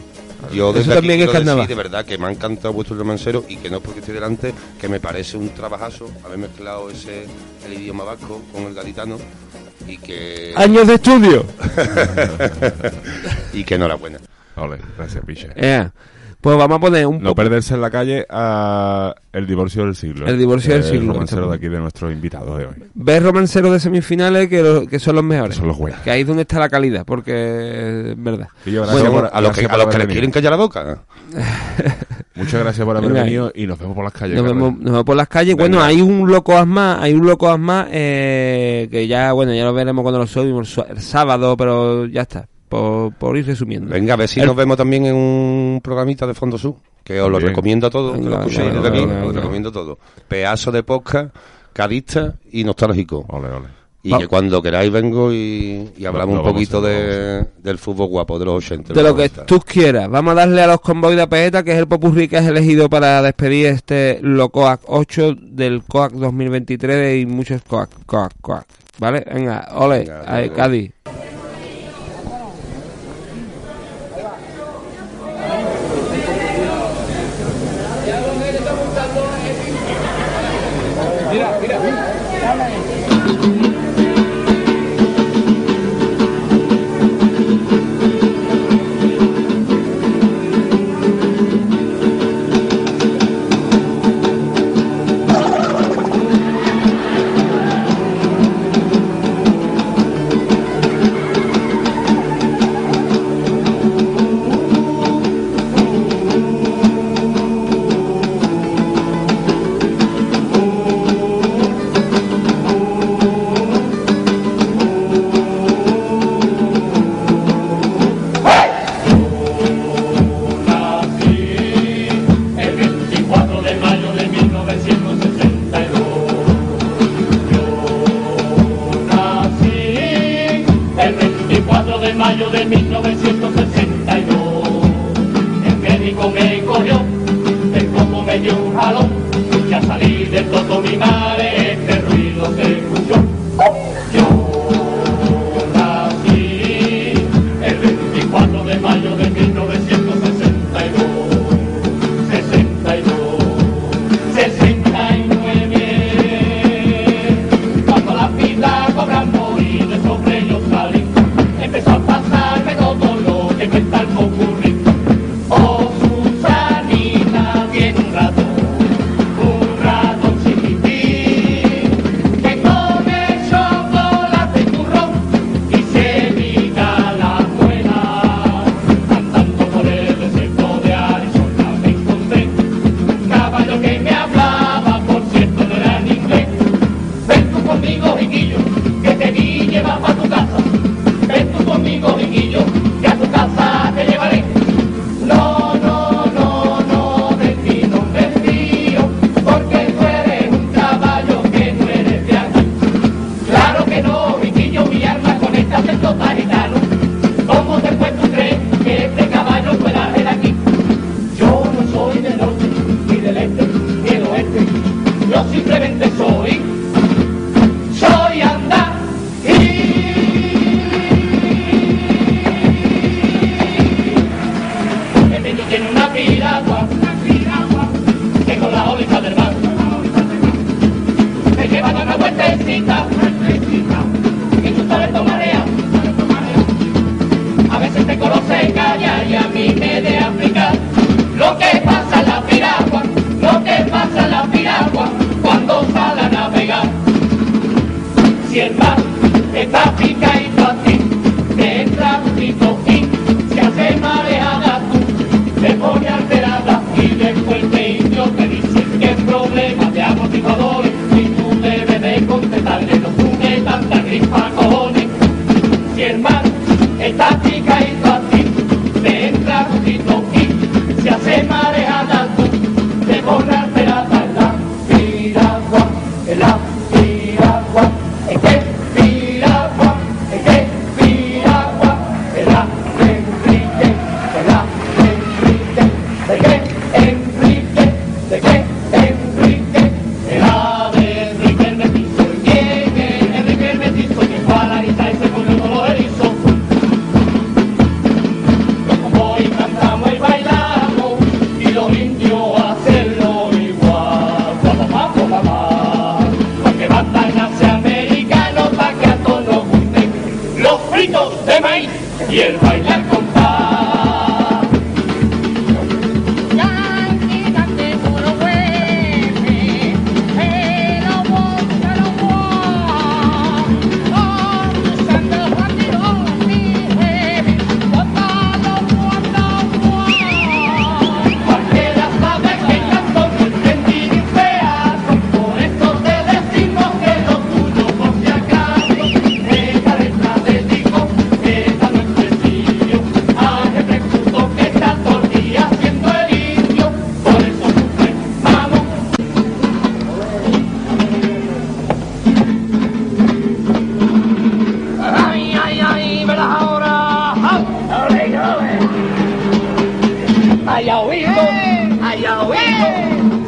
Yo eso desde también es quiero carnaval. decir, de verdad que me ha encantado vuestro romancero y que no es porque estoy delante, que me parece un trabajazo haber mezclado ese el idioma vasco con el gaditano y que Años de estudio. y que enhorabuena. Ole, gracias, piche. Eh, pues vamos a poner un No perderse en la calle a el divorcio del siglo. El divorcio del que es siglo. El romancero de aquí de nuestros invitados de hoy. Ver romanceros de semifinales que, lo- que son los mejores. Son los buenos. Que ahí es donde está la calidad, porque es verdad. Yo, Bueno, por- a los que, a los por que le quieren callar la boca. Muchas gracias por haber Venga. venido y nos vemos por las calles. Nos vemos, nos vemos por las calles. Bueno, hay un loco asma, hay un loco asma eh, que ya, bueno, ya lo veremos cuando lo subimos el, sábado, pero ya está, por, por ir resumiendo. Venga, a ver si El- nos vemos también en un programita de Fondo Sur, que os lo Bien. recomiendo a todos, que lo escuchéis desde aquí, venga, os lo venga. recomiendo todo. Pedazo de podcast, cadista y nostálgico. Ole, ole. Y Va- que cuando queráis vengo y, y hablamos un a poquito de, del fútbol guapo de los 80. De lo que 90. tú quieras. Vamos a darle a los convoy de Apeta, que es el popurrí que has elegido para despedir este Locoac 8 del COAC 2023 y muchos COAC, COAC, COAC. ¿Vale? Venga, ole, Venga, luego. Cádiz.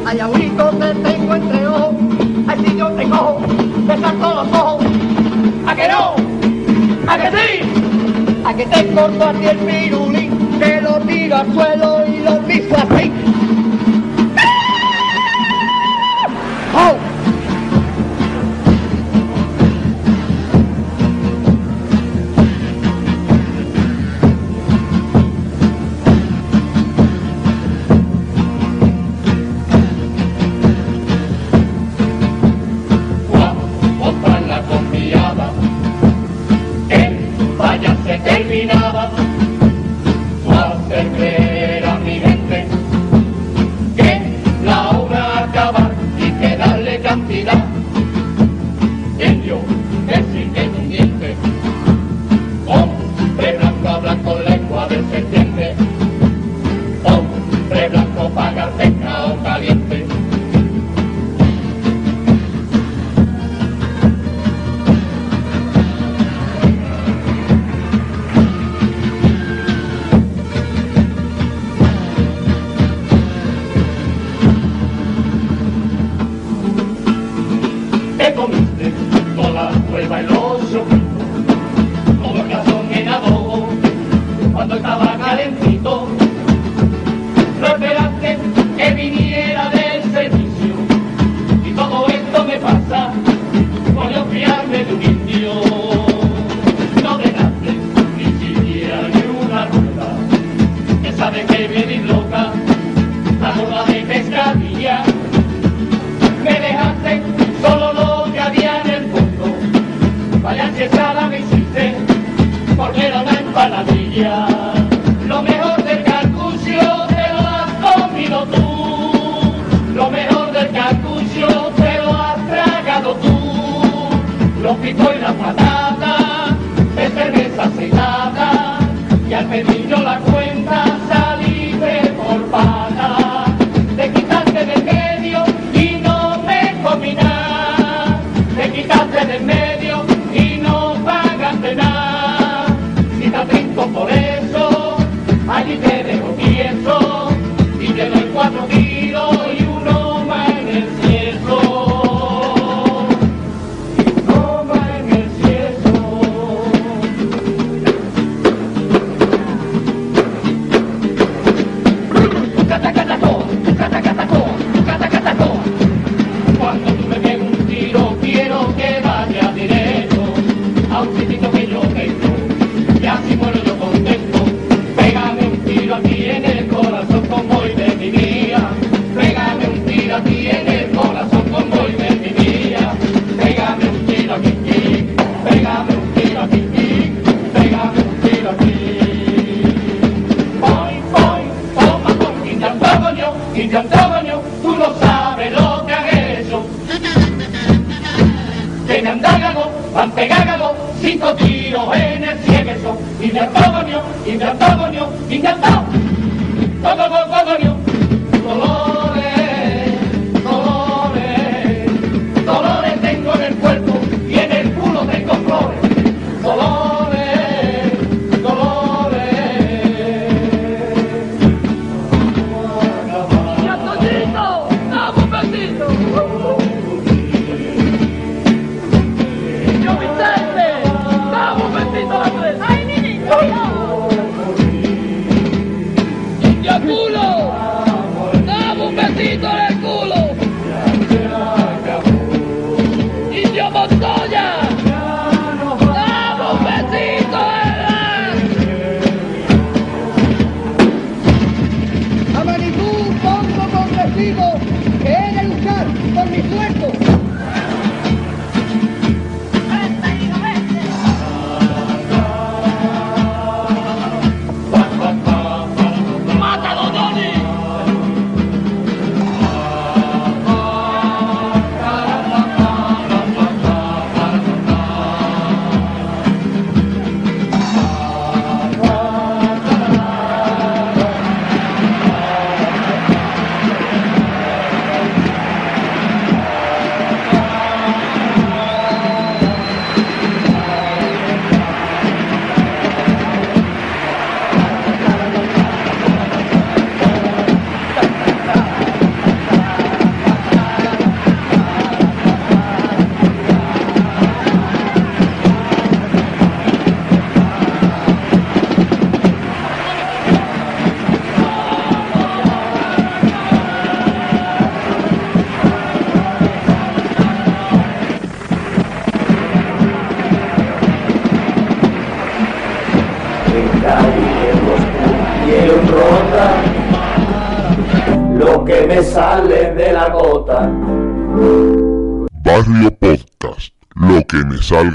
Ay, abuelito, te tengo entre ojos. Ay, si yo te cojo, te salto los ojos. ¿A que no? ¿A que sí? ¿A que te corto a ti el pirulín? Te lo tiro al suelo y lo piso así.